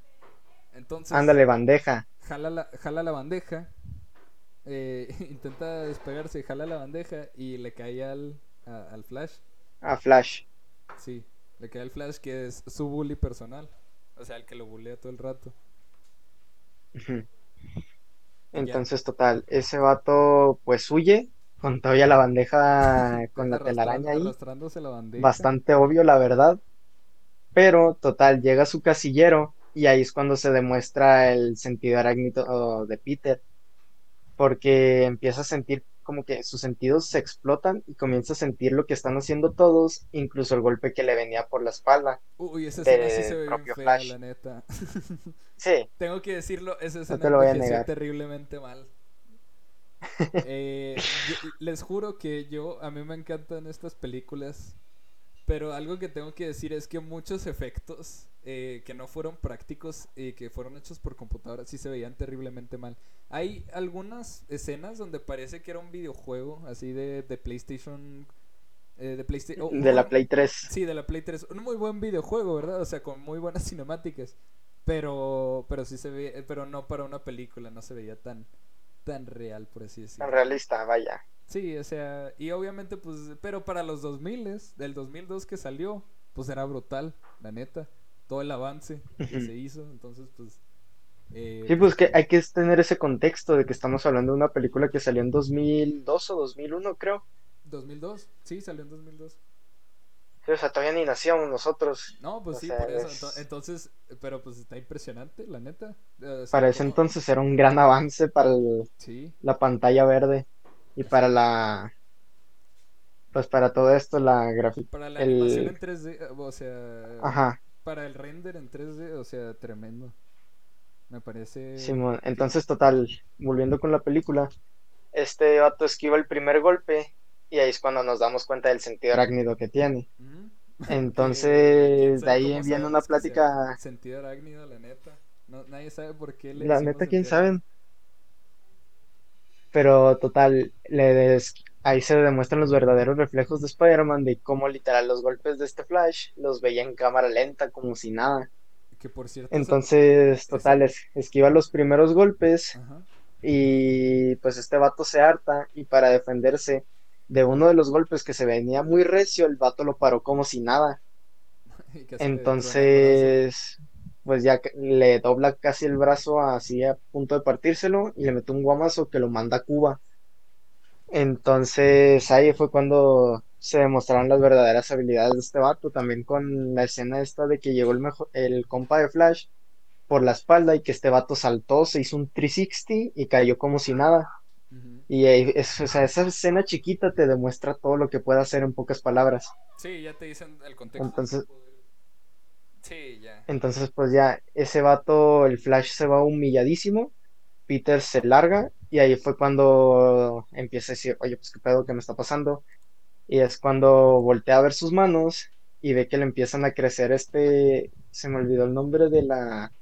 Entonces, ándale, bandeja. Jala la, jala la bandeja eh, intenta despegarse, jala la bandeja y le cae al, al Flash. A Flash. Sí, le cae al Flash que es su bully personal. O sea, el que lo bullea todo el rato. Entonces, total, ese vato pues huye con todavía la bandeja con la telaraña ahí. Bastante obvio, la verdad. Pero, total, llega a su casillero y ahí es cuando se demuestra el sentido arácnido de Peter porque empieza a sentir como que sus sentidos se explotan y comienza a sentir lo que están haciendo todos, incluso el golpe que le venía por la espalda. Uy, esa escena sí se ve bien fea, la neta. sí. Tengo que decirlo, esa escena no te terriblemente mal. Eh, les juro que yo, a mí me encantan estas películas, pero algo que tengo que decir es que muchos efectos eh, que no fueron prácticos y que fueron hechos por computadora sí se veían terriblemente mal. Hay algunas escenas donde parece que era un videojuego así de, de PlayStation. Eh, de PlayStation. Oh, de la Play 3. Sí, de la Play 3. Un muy buen videojuego, ¿verdad? O sea, con muy buenas cinemáticas. Pero, pero sí se ve, pero no para una película, no se veía tan, tan real, por así decirlo. Tan realista, vaya. Sí, o sea, y obviamente, pues, pero para los 2000, del 2002 que salió, pues era brutal, la neta todo el avance que se hizo, entonces pues... Eh, sí, pues que hay que tener ese contexto de que estamos hablando de una película que salió en 2002 o 2001, creo. 2002, sí, salió en 2002. Sí, o sea, todavía ni nacíamos nosotros. No, pues sí, por eso. Entonces, pero pues está impresionante, la neta. para ese entonces era un gran avance para la pantalla verde y para la pues para todo esto la gráfica para la animación en 3D o sea Ajá para el render en 3D, o sea, tremendo. Me parece. Simón, entonces, total, volviendo con la película, este vato esquiva el primer golpe y ahí es cuando nos damos cuenta del sentido arácnido que tiene. Entonces, de ahí viene una plática. Sentido arácnido, la neta. nadie sabe por qué le La neta, quién sabe. Pero total, le ahí se demuestran los verdaderos reflejos de Spider-Man de cómo literal los golpes de este Flash los veía en cámara lenta, como si nada. Que por cierto. Entonces, total, esquiva los primeros golpes. Y pues este vato se harta y para defenderse de uno de los golpes que se venía muy recio, el vato lo paró como si nada. Entonces, pues ya le dobla casi el brazo así a punto de partírselo y le mete un guamazo que lo manda a Cuba. Entonces ahí fue cuando se demostraron las verdaderas habilidades de este vato, también con la escena esta de que llegó el mejor, el compa de Flash por la espalda y que este vato saltó, se hizo un 360 y cayó como si nada. Y esa escena chiquita te demuestra todo lo que puede hacer en pocas palabras. Sí, ya te dicen el contexto. Entonces, sí, ya. Entonces, pues ya, ese vato, el Flash se va humilladísimo. Peter se larga y ahí fue cuando empieza a decir, oye, pues qué pedo que me está pasando. Y es cuando voltea a ver sus manos y ve que le empiezan a crecer este, se me olvidó el nombre de la...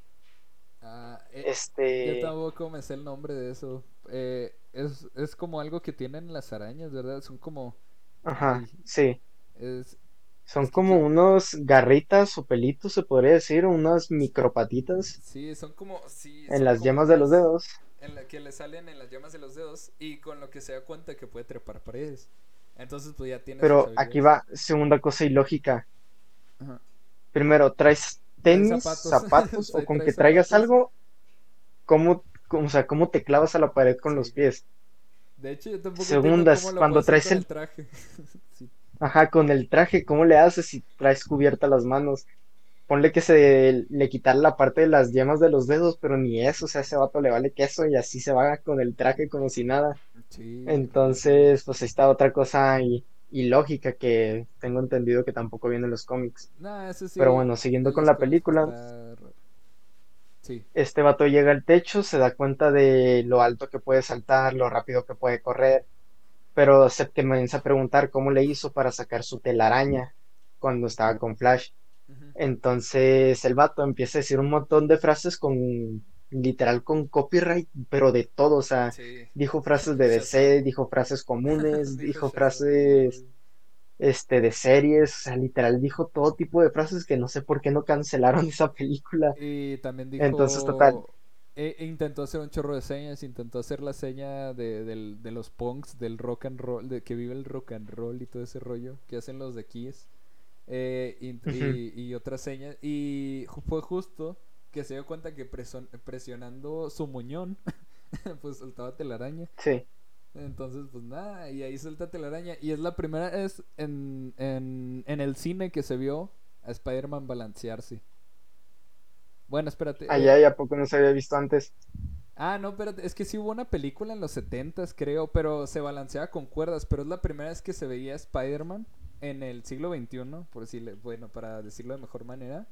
Ah, eh, este... Yo tampoco me sé el nombre de eso. Eh, es, es como algo que tienen las arañas, ¿verdad? Son como... Ajá, sí. Son como unos garritas o pelitos, se podría decir, unas micropatitas. Sí, son como... Sí, en las yemas de los dedos. En la que le salen en las yemas de los dedos y con lo que se da cuenta que puede trepar paredes. Entonces, pues ya tiene... Pero aquí va segunda cosa ilógica. Ajá. Primero, traes tenis, zapatos, o con que traigas algo, ¿cómo o sea, cómo te clavas a la pared con los pies. De hecho, yo tampoco Segundas, cuando traes el... traje. Ajá, con el traje, ¿cómo le haces si traes cubierta las manos? Ponle que se le quitar la parte de las yemas de los dedos, pero ni eso, o sea, ese vato le vale queso y así se va con el traje como si nada. Entonces, pues está otra cosa ilógica que tengo entendido que tampoco viene en los cómics. pero bueno, siguiendo con la película. Este vato llega al techo, se da cuenta de lo alto que puede saltar, lo rápido que puede correr, pero se comienza a preguntar cómo le hizo para sacar su telaraña cuando estaba con Flash. Entonces el vato empieza a decir un montón de frases con literal con copyright, pero de todo, o sea, dijo frases de DC, dijo frases comunes, dijo frases este, de series, o sea, literal dijo todo tipo de frases que no sé por qué no cancelaron esa película. Y también dijo... Entonces, total. E, e intentó hacer un chorro de señas, intentó hacer la seña de, los punks, del rock and roll, de que vive el rock and roll y todo ese rollo que hacen los de Kiss. Eh, y, y, otras señas. Y fue justo que se dio cuenta que presionando su muñón, pues soltaba telaraña. Sí. Entonces, pues nada, y ahí suelta telaraña. Y es la primera vez en, en, en el cine que se vio a Spider-Man balancearse. Bueno, espérate. Allá, ¿y a poco no se había visto antes? Ah, no, espérate, es que sí hubo una película en los 70 creo, pero se balanceaba con cuerdas, pero es la primera vez que se veía Spider-Man en el siglo XXI, por decirle, bueno, para decirlo de mejor manera,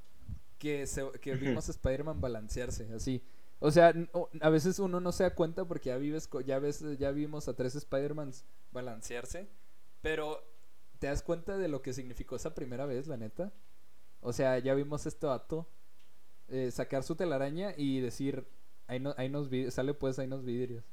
que, se, que vimos a Spider-Man balancearse, así. O sea, a veces uno no se da cuenta porque ya vives, ya ves, ya vimos a tres Spider-Mans balancearse, pero te das cuenta de lo que significó esa primera vez, la neta. O sea, ya vimos este vato eh, sacar su telaraña y decir, ahí, no, ahí nos sale pues, ahí nos vidrios.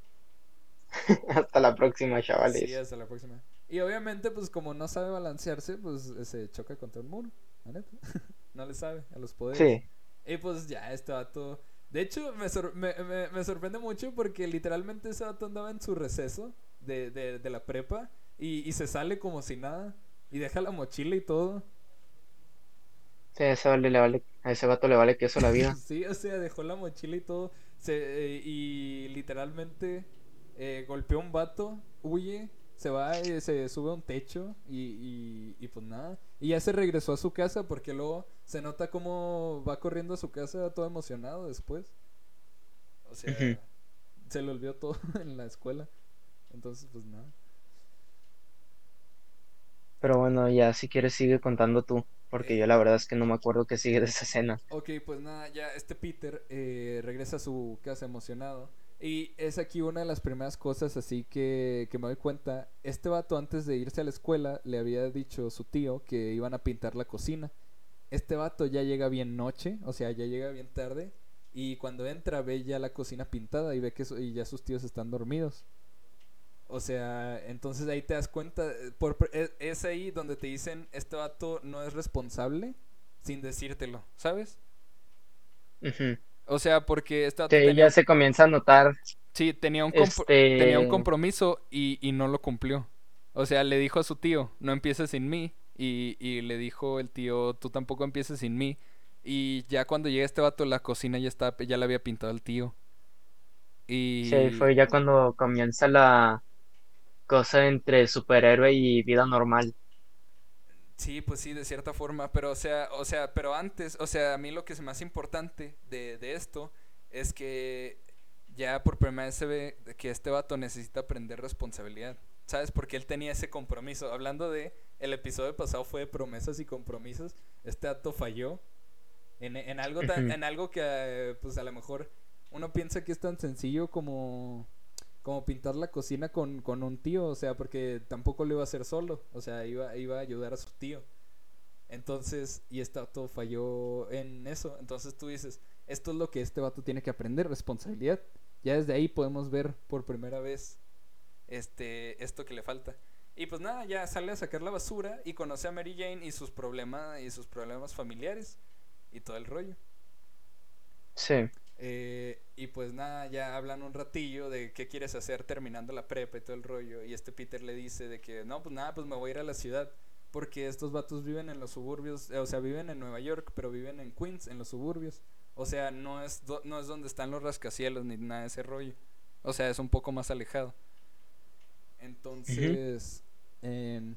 hasta la próxima, chavales. Sí, hasta la próxima. Y obviamente, pues como no sabe balancearse, pues se choca contra el muro, la neta. no le sabe a los poderes. Sí. Y pues ya, este vato de hecho, me, me, sorprende mucho porque literalmente ese vato andaba en su receso de, de, la prepa y, se sale como si nada y deja la mochila y todo. Sí, a ese, vale, le vale, a ese vato le vale que eso la vida. sí, o sea, dejó la mochila y todo se, eh, y literalmente eh, golpeó a un vato, huye se va y se sube a un techo y, y, pues nada. Y ya se regresó a su casa porque luego se nota como va corriendo a su casa todo emocionado después. O sea, se le olvidó todo en la escuela. Entonces, pues nada. Pero bueno, ya si quieres sigue contando tú, porque yo la verdad es que no me acuerdo qué sigue de esa escena. Ok, pues nada, ya este Peter eh, regresa a su casa emocionado Y es aquí una de las primeras cosas así que, que me doy cuenta. Este vato antes de irse a la escuela le había dicho a su tío que iban a pintar la cocina. Este vato ya llega bien noche, o sea, ya llega bien tarde. Y cuando entra ve ya la cocina pintada y ve que y ya sus tíos están dormidos. O sea, entonces ahí te das cuenta, eh, por, e, es, ahí donde te dicen, este vato no es responsable sin decírtelo, ¿sabes? O sea, porque esta ya se comienza a notar. Sí, tenía un, este tenía un compromiso y, y, no lo cumplió. O sea, le dijo a su tío, no empieces sin mí. Y, y le dijo el tío, tú tampoco empieces sin mí. Y ya cuando llega este vato, la cocina ya está, ya la había pintado el tío. Y... Sí, fue ya cuando comienza la cosa entre superhéroe y vida normal. Sí, pues sí, de cierta forma, pero o sea, o sea, pero antes, o sea, a mí lo que es más importante de, de esto es que ya por primera vez se ve que este vato necesita aprender responsabilidad. ¿Sabes? Porque él tenía ese compromiso. Hablando de, el episodio pasado fue de promesas y compromisos. Este vato falló en, en algo tan, en algo que, pues a lo mejor uno piensa que es tan sencillo como como pintar la cocina con, con, un tío, o sea, porque tampoco lo iba a hacer solo, o sea, iba, iba a ayudar a su tío. Entonces, y este vato falló en eso. Entonces tú dices, esto es lo que este vato tiene que aprender, responsabilidad. Ya desde ahí podemos ver por primera vez este, esto que le falta. Y pues nada, ya sale a sacar la basura y conoce a Mary Jane y sus problemas y sus problemas familiares y todo el rollo. Sí. Eh, y pues nada, ya hablan un ratillo de qué quieres hacer terminando la prepa y todo el rollo. Y este Peter le dice de que no, pues nada, pues me voy a ir a la ciudad. Porque estos vatos viven en los suburbios, o sea, viven en Nueva York, pero viven en Queens, en los suburbios. O sea, no es, no es donde están los rascacielos ni nada de ese rollo. O sea, es un poco más alejado. Entonces, em,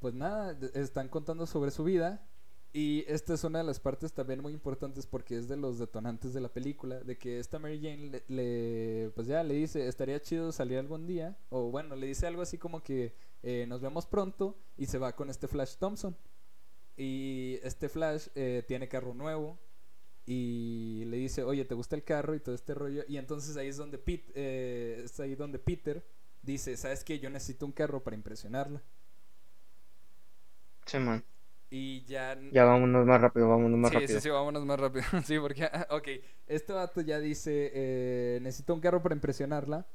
pues nada, están contando sobre su vida y esta es una de las partes también muy importantes porque es de los detonantes de la película, de que esta Mary Jane le, pues ya le dice, estaría chido salir algún día, o bueno, le dice algo así como que eh, nos vemos pronto y se va con este Flash Thompson. Y este Flash eh, tiene carro nuevo y le dice, oye, ¿te gusta el carro y todo este rollo? Y entonces ahí es donde, Pete, eh, es ahí donde Peter dice, ¿sabes qué? Yo necesito un carro para impresionarla. Sí, man. Y ya. Ya vámonos más rápido, vámonos más rápido. Sí, sí, vámonos más rápido. sí, porque. Ok, este vato ya dice: eh, Necesito un carro para impresionarla.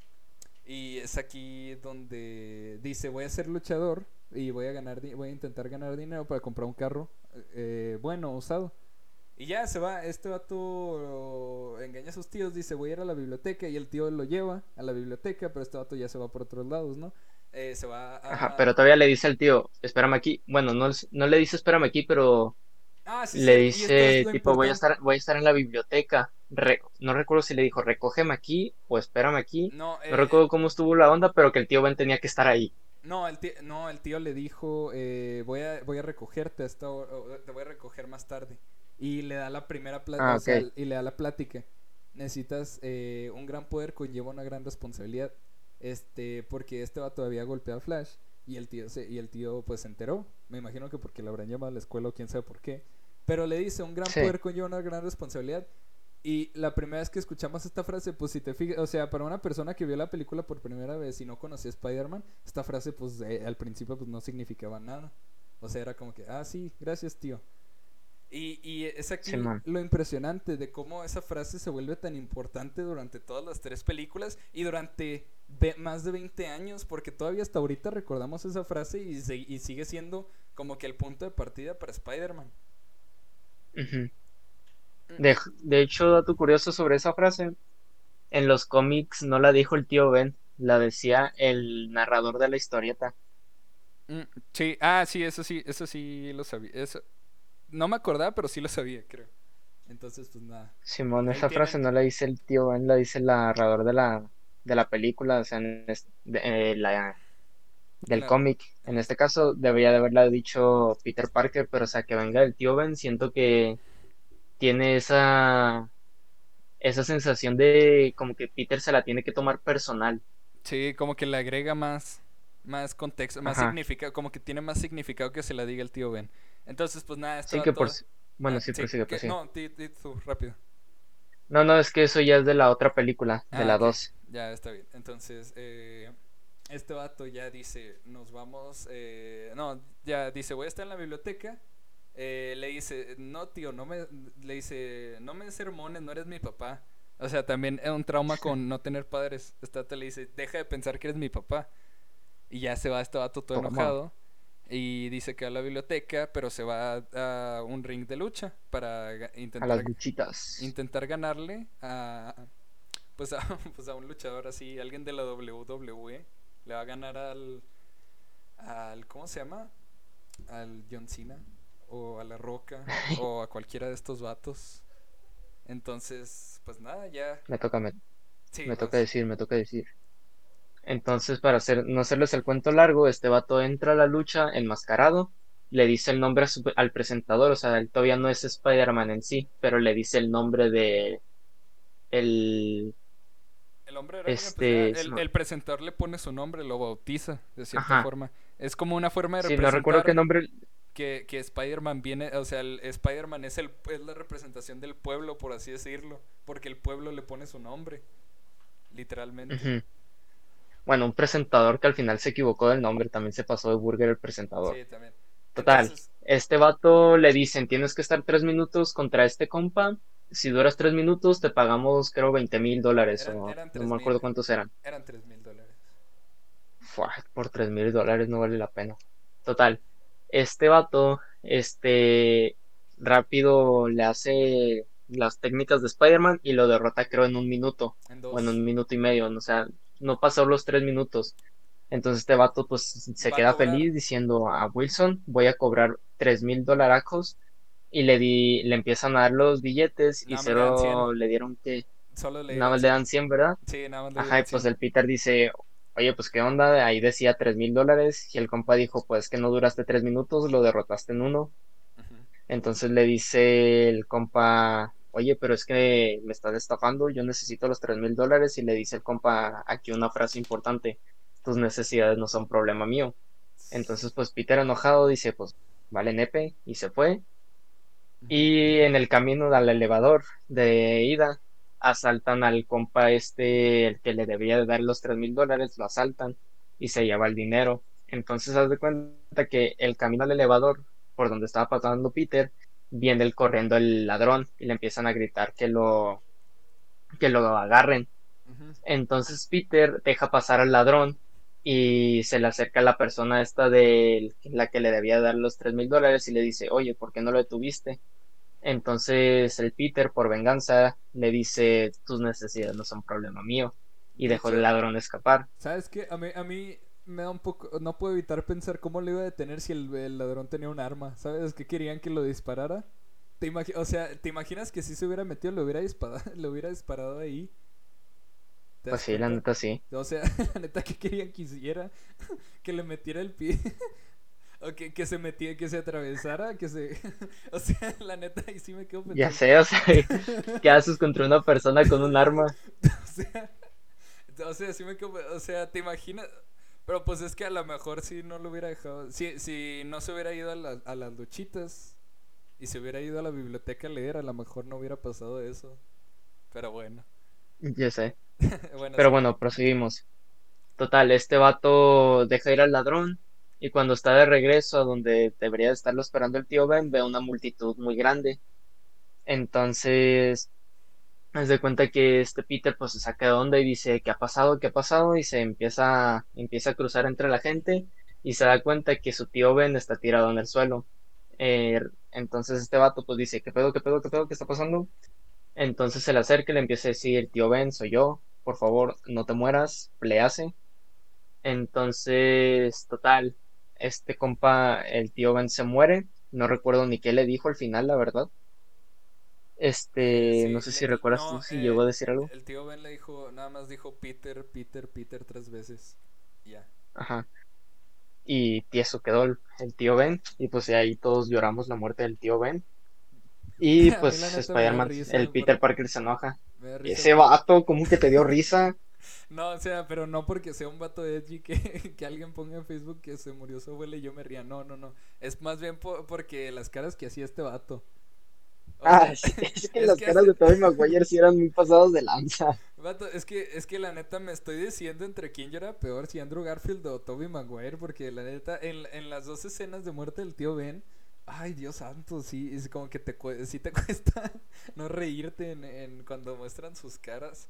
Y es aquí donde dice: Voy a ser luchador y voy a ganar voy a intentar ganar dinero para comprar un carro eh, bueno, usado. Y ya se va, este vato engaña a sus tíos, dice voy a ir a la biblioteca y el tío lo lleva a la biblioteca, pero este vato ya se va por otros lados, ¿no? Eh, se va Ajá, pero todavía le dice al tío, espérame aquí. Bueno, no, no le dice espérame aquí, pero ah, le dice, tipo, voy a, estar, voy a estar en la biblioteca. no recuerdo si le dijo, recógeme aquí o espérame aquí. No, no recuerdo eh, cómo estuvo la onda, pero que el tío Ben tenía que estar ahí. No, el tío, no, el tío le dijo, eh, voy, a, voy a recogerte, hasta, te voy a recoger más tarde. Y le da la primera plática, ah, y le da la plática. Necesitas un gran poder conlleva una gran responsabilidad. Este, porque este va todavía golpeado a Flash y el tío se, y el tío pues se enteró. Me imagino que porque le habrán llamado a la escuela o quién sabe por qué. Pero le dice, un gran poder conlleva una gran responsabilidad. Y la primera vez que escuchamos esta frase, pues si te fijas, o sea, para una persona que vio la película por primera vez y no conocía a Spider-Man, esta frase pues al principio pues no significaba nada. O sea, era como que, ah, sí, gracias tío. Y, y es aquí lo impresionante de cómo esa frase se vuelve tan importante durante todas las tres películas y durante más de 20 años, porque todavía hasta ahorita recordamos esa frase y, y sigue siendo como que el punto de partida para Spider-Man. de, de, hecho, dato curioso sobre esa frase, en los cómics no la dijo el tío Ben, la decía el narrador de la historieta. Mm, sí, ah, sí, eso sí, eso sí lo sabía. Eso, no me acordaba, pero sí lo sabía, creo. Entonces, pues nada. Simón, esa frase no la dice el tío Ben, la dice el narrador de la, de la película, o sea, en eh, la, del cómic. En este caso, debería de haberla dicho Peter Parker, pero o sea, que venga el tío Ben, siento que tiene esa esa sensación de como que Peter se la tiene que tomar personal. Sí, como que le agrega más más contexto, más significado, como que tiene más significado que se la diga el tío Ben. Entonces, pues nada, esto sí que por... Bueno, ah, sí, sí, No, di, tú, rápido. No, no, es que eso ya es de la otra película, de la 2. Ya, está bien. Entonces, eh, este vato ya dice, nos vamos, eh, no, ya dice, voy a estar en la biblioteca. Eh, le dice, no, tío, no me, le dice, no me sermones, no eres mi papá. O sea, también es un trauma con no tener padres. Este vato le dice, deja de pensar que eres mi papá. Y ya se va este vato todo enojado. Y dice que va a la biblioteca, pero se va a, un ring de lucha para intentar, a las luchitas. intentar ganarle a, pues a, pues a un luchador así, alguien de la WWE. Le va a ganar al, al ¿cómo se llama? Al John Cena o a La Roca o a cualquiera de estos vatos. Entonces, pues nada, ya. Me toca, me, me toca decir, me toca decir. Entonces, para hacer, no hacerles el cuento largo, este vato entra a la lucha enmascarado, le dice el nombre al presentador, o sea, él todavía no es Spider-Man en sí, pero le dice el nombre de el el hombre este, el, presentador le pone su nombre, lo bautiza de cierta forma. Es como una forma de representar. Sí, no recuerdo qué nombre. Que, que Spider-Man viene, o sea, el Spider-Man es, el, es la representación del pueblo, por así decirlo. Porque el pueblo le pone su nombre. Literalmente. Bueno, un presentador que al final se equivocó del nombre, también se pasó de burger el presentador. Sí, también. Total, este vato le dicen, tienes que estar tres minutos contra este compa. Si duras tres minutos, te pagamos, creo, 20 mil dólares. o, no me acuerdo cuántos eran. Eran tres mil dólares. por tres mil dólares no vale la pena. Total, este vato, este, rápido le hace las técnicas de Spider-Man y lo derrota, creo, en un minuto. En o en un minuto y medio. O sea, no pasó los tres minutos. Entonces este vato pues se queda feliz diciendo a Wilson voy a cobrar tres mil dolaracos y le di, le empiezan a dar los billetes y solo le dieron que nada más le dan 100, ¿verdad? Sí, nada más Ajá, y pues el Peter dice, oye, pues qué onda, ahí decía tres mil dólares y el compa dijo, pues que no duraste tres minutos, lo derrotaste en uno. Entonces le dice el compa, oye, pero es que me estás estafando, yo necesito los tres mil dólares y le dice el compa aquí una frase importante, tus necesidades no son problema mío. Entonces, pues Peter enojado dice, pues vale nepe y se fue. Y en el camino al elevador de ida, asaltan al compa este, el que le debía de dar los tres mil dólares, lo asaltan y se lleva el dinero. Entonces, haz de cuenta que el camino al elevador, por donde estaba pasando Peter, viene el corriendo el ladrón y le empiezan a gritar que lo que lo agarren. Entonces Peter deja pasar al ladrón y se le acerca a la persona esta de la que le debía dar los tres mil dólares y le dice, oye, ¿por qué no lo detuviste? Entonces el Peter, por venganza, le dice, tus necesidades no son problema mío. Y dejó al ladrón escapar. ¿Sabes qué? A mí, a mí me da un poco. No puedo evitar pensar cómo le iba a detener si el, ladrón tenía un arma. ¿Sabes? que querían que lo disparara? ¿Te o sea, ¿te imaginas que si se hubiera metido, lo hubiera disparado, lo hubiera disparado ahí? Pues sí, la neta sí. O sea, la neta que querían que hiciera que le metiera el pie. o que, que se metiera, que se atravesara, que se. o sea, la neta, ahí sí me quedo pensando. Ya sé, o sea, ¿qué haces contra una persona con un arma? o sea, o sea, sí me quedo. O sea, ¿te imaginas? Pero pues es que a lo mejor si no lo hubiera dejado. Si, si no se hubiera ido a, a las luchitas y se hubiera ido a la biblioteca a leer, a lo mejor no hubiera pasado eso. Pero bueno. Ya sé. Pero bueno, proseguimos. Total, este vato deja ir al ladrón y cuando está de regreso a donde debería estarlo esperando el tío Ben, ve una multitud muy grande. Entonces Haz de cuenta que este Peter pues se saca de onda y dice ¿qué ha pasado? ¿qué ha pasado? y se empieza, empieza a cruzar entre la gente y se da cuenta que su tío Ben está tirado en el suelo. Eh, entonces este vato pues dice ¿qué pedo? ¿qué pedo? ¿qué pedo? ¿qué está pasando? Entonces se le acerca y le empieza a decir tío Ben, soy yo, por favor no te mueras, le hace. Entonces, total, este compa, el tío Ben se muere, no recuerdo ni qué le dijo al final, la verdad. Este, no sé si recuerdas tú si llegó a eh, decir algo. El tío Ben le dijo, nada más dijo Peter, Peter, Peter tres veces. Ya. Ajá. Y tieso quedó el, tío Ben. Y pues ahí todos lloramos la muerte del tío Ben. Y pues Spider-Man, el Peter Parker se enoja. Ese vato, ¿cómo que te dio risa? No, o sea, pero no porque sea un vato edgy que, que alguien ponga en Facebook que se murió su abuela y yo me ría. No, no, no. Es más bien porque las caras que hacía este vato. Ah, es que las caras de Tobey Maguire sí eran muy pasados de lanza. es que, es que la neta me estoy diciendo entre quién yo era peor, si Andrew Garfield o Tobey Maguire, porque la neta, en, en las dos escenas de muerte del tío Ben, ay Dios santo, sí, es como que te, sí te cuesta no reírte en, cuando muestran sus caras.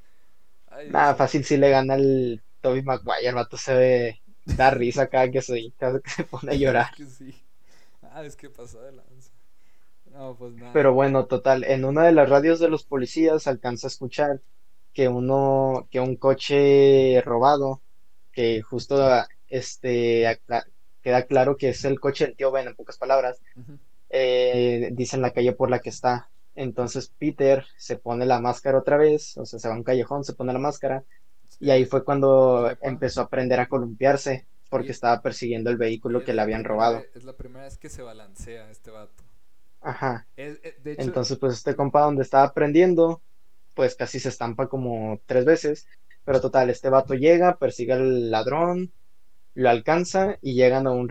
Nada, fácil si le gana el Tobey Maguire, vato se ve, da risa cada que se, cada que se pone a llorar. sí. Ah, es que pasó de lanza. Pues Pero bueno, total, en una de las radios de los policías alcanza a escuchar que uno, que un coche robado, que justo este queda claro que es el coche del tío Ben, en pocas palabras, eh, dice en la calle por la que está. Entonces Peter se pone la máscara otra vez, o sea, se va a un callejón, se pone la máscara, y ahí fue cuando empezó a aprender a columpiarse, porque estaba persiguiendo el vehículo que le habían robado. Es la primera vez que se balancea este vato. Ajá. Eh, Entonces, pues este compa donde estaba aprendiendo, pues casi se estampa como tres veces. Pero total, este vato llega, persigue al ladrón, lo alcanza y llegan a un,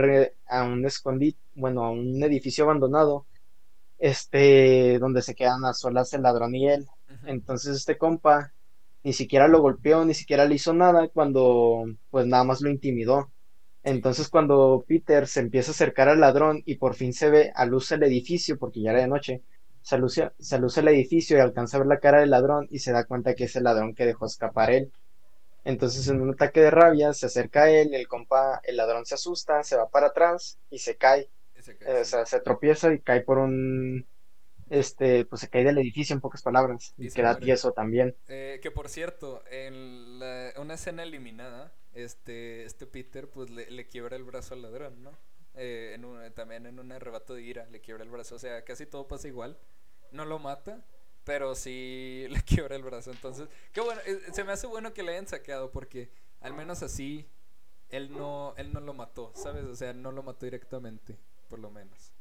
a un escondite, bueno, a un edificio abandonado, este, donde se quedan a solas el ladrón y él. Entonces este compa ni siquiera lo golpeó, ni siquiera le hizo nada cuando pues nada más lo intimidó. Entonces cuando Peter se empieza a acercar al ladrón y por fin se ve a luz el edificio, porque ya era de noche, se luce, se luce el edificio y alcanza a ver la cara del ladrón y se da cuenta que es el ladrón que dejó escapar él. Entonces en un ataque de rabia se acerca a él, el compa, el ladrón se asusta, se va para atrás y se cae. Eh, o sea, se tropieza y cae por un este, pues se cae del edificio en pocas palabras y, queda tieso también. Eh, que por cierto, en una escena eliminada, este, este Peter pues le, quiebra el brazo al ladrón, ¿no? Eh, en también en un arrebato de ira le quiebra el brazo, o sea, casi todo pasa igual. No lo mata, pero sí le quiebra el brazo. Entonces, qué bueno, eh, se me hace bueno que le hayan saqueado porque al menos así él no, él no lo mató, ¿sabes? O sea, no lo mató directamente, por lo menos.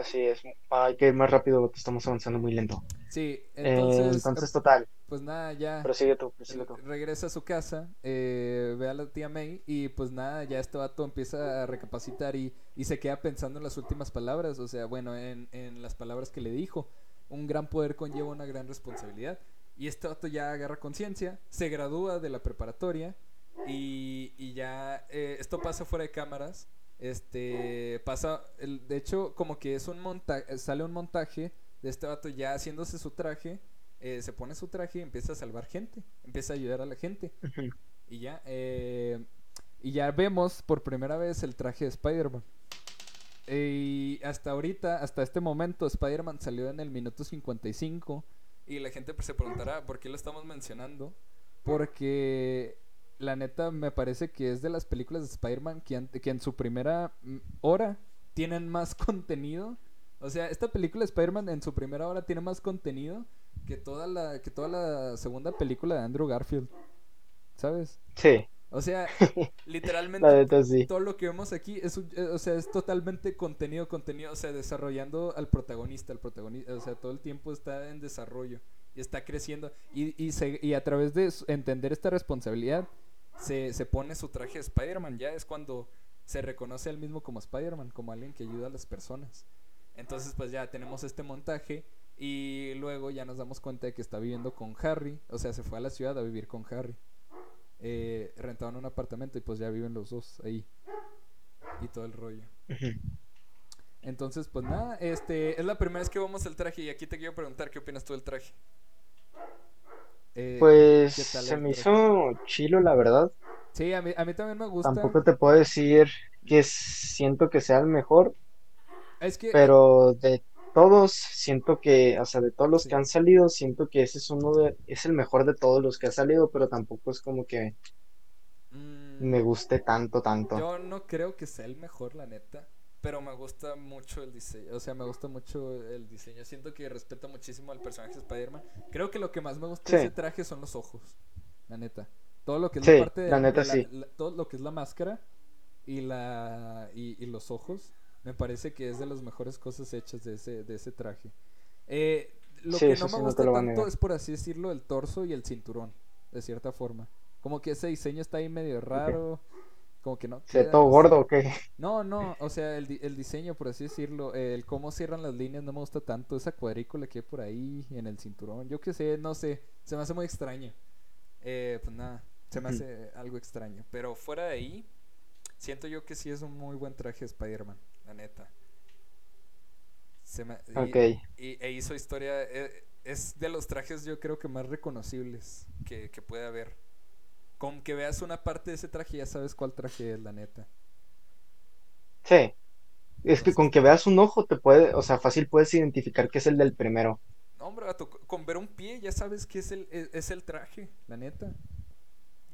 Así es, hay que ir más rápido estamos avanzando muy lento. Sí, entonces, entonces total. Pues nada, ya. Prosigue tú, prosigue tú. Regresa a su casa, eh, ve a la tía May y pues nada, ya este vato empieza a recapacitar y, y se queda pensando en las últimas palabras, o sea, bueno, en, en las palabras que le dijo. Un gran poder conlleva una gran responsabilidad. Y este vato ya agarra conciencia, se gradúa de la preparatoria y, y ya eh, esto pasa fuera de cámaras este pasa, el, de hecho, como que es un montaje, sale un montaje de este vato ya haciéndose su traje, eh, se pone su traje y empieza a salvar gente, empieza a ayudar a la gente. Y ya, eh, y ya vemos por primera vez el traje de Spider-Man. Y hasta ahorita, hasta este momento, Spider-Man salió en el minuto 55. Y la gente se preguntará, ¿por qué lo estamos mencionando? Porque la neta me parece que es de las películas de Spider-Man que, que, en su primera mm, hora tienen más contenido. O sea, esta película de Spider-Man en su primera hora tiene más contenido que toda la que toda la segunda película de Andrew Garfield. ¿Sabes? Sí. O sea, literalmente todo lo que vemos aquí es, eh, o sea, es totalmente contenido, contenido, o sea, desarrollando al protagonista, el protagonista, o sea, todo el tiempo está en desarrollo y está creciendo y, y, y a través de entender esta responsabilidad se, se pone su traje de Spider-Man. Ya es cuando se reconoce él mismo como Spider-Man, como alguien que ayuda a las personas. Entonces, pues ya tenemos este montaje y luego ya nos damos cuenta de que está viviendo con Harry. O sea, se fue a la ciudad a vivir con Harry. Eh, rentaban un apartamento y pues ya viven los dos ahí. Y todo el rollo. Entonces, pues nada, este es la primera vez que vamos al traje y aquí te quiero preguntar qué opinas tú del traje. Eh, pues se me hizo chilo, la verdad. Sí, a mí, a mí también me gusta. Tampoco te puedo decir que siento que sea el mejor. Es que... Pero de todos, siento que, o sea, de todos los que han salido, siento que ese es uno de, es el mejor de todos los que ha salido, pero tampoco es como que mm. me guste tanto, tanto. Yo no creo que sea el mejor, la neta. Pero me gusta mucho el diseño. O sea, me gusta mucho el diseño. Siento que respeto muchísimo al personaje de Spider-Man. Creo que lo que más me gusta de ese traje son los ojos. La neta. Todo lo que es la parte de. La neta, todo lo que es la máscara y, la, y, los ojos. Me parece que es de las mejores cosas hechas de ese, de ese traje. Eh, lo que no me gusta tanto es, por así decirlo, el torso y el cinturón. De cierta forma. Como que ese diseño está ahí medio raro. Como que no. ¿Se todo gordo o qué? No, no, o sea, el, el diseño, por así decirlo, el cómo cierran las líneas no me gusta tanto. Esa cuadrícula que hay por ahí en el cinturón, yo qué sé, no sé, se me hace muy extraño. Eh, pues nada, se me hace algo extraño. Pero fuera de ahí, siento yo que sí es un muy buen traje de Spider-Man, la neta. Se me, y, e hizo historia. Eh, es de los trajes, yo creo que más reconocibles que, que puede haber. Con que veas una parte de ese traje, ya sabes cuál traje es, la neta. Sí. Es que con que veas un ojo te puede, o sea, fácil puedes identificar que es el del primero. No, hombre, con ver un pie ya sabes que es el, es, el traje, la neta.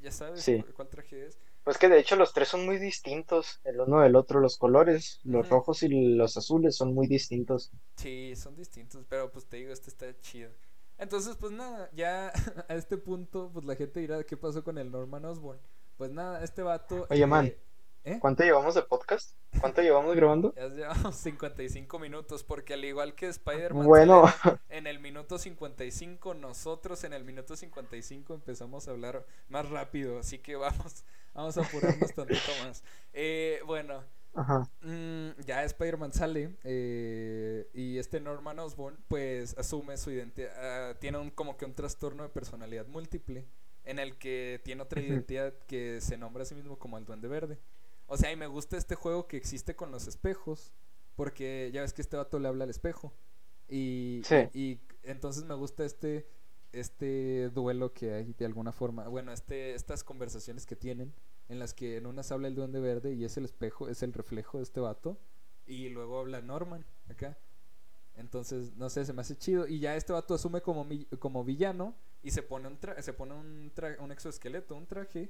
Ya sabes cuál traje es. Pues que de hecho los tres son muy distintos, el uno del otro, los colores, los rojos y los azules son muy distintos. Sí, son distintos, pero pues te digo, este está chido. Entonces, pues nada, ya a este punto, pues la gente dirá, ¿qué pasó con el Norman Osborn? Pues nada, este vato... Oye, man, eh, ¿eh? ¿cuánto llevamos de podcast? ¿Cuánto llevamos grabando? Ya llevamos 55 minutos, porque al igual que Spider-Man bueno. en el minuto 55, nosotros en el minuto 55 empezamos a hablar más rápido, así que vamos Vamos a apurarnos tantito más. Eh, bueno, mm, ya Spider-Man sale eh, y este Norman Osborn pues asume su identidad, ah, tiene un, como que un trastorno de personalidad múltiple en el que tiene otra identidad que se nombra a sí mismo como el Duende Verde. O sea, y me gusta este juego que existe con los espejos, porque ya ves que este vato le habla al espejo. Y, y entonces me gusta este este duelo que hay de alguna forma, bueno, este, estas conversaciones que tienen, en las que en unas habla el duende verde y es el espejo, es el reflejo de este vato, y luego habla Norman acá. Entonces, no sé, se me hace chido. Y ya este vato asume como, como villano y se pone un, se pone un, un exoesqueleto, un traje,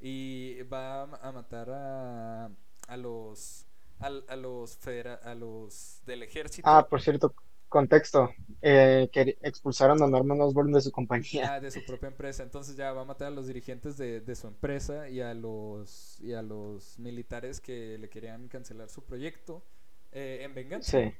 y va a matar a, a los a, a los a los del ejército. Ah, por cierto, Contexto, eh, que expulsaron a Norman Osborn de su compañía. Ah, de su propia empresa. Entonces ya va a matar a los dirigentes de, de, su empresa y a los y a los militares que le querían cancelar su proyecto eh, en venganza. Sí.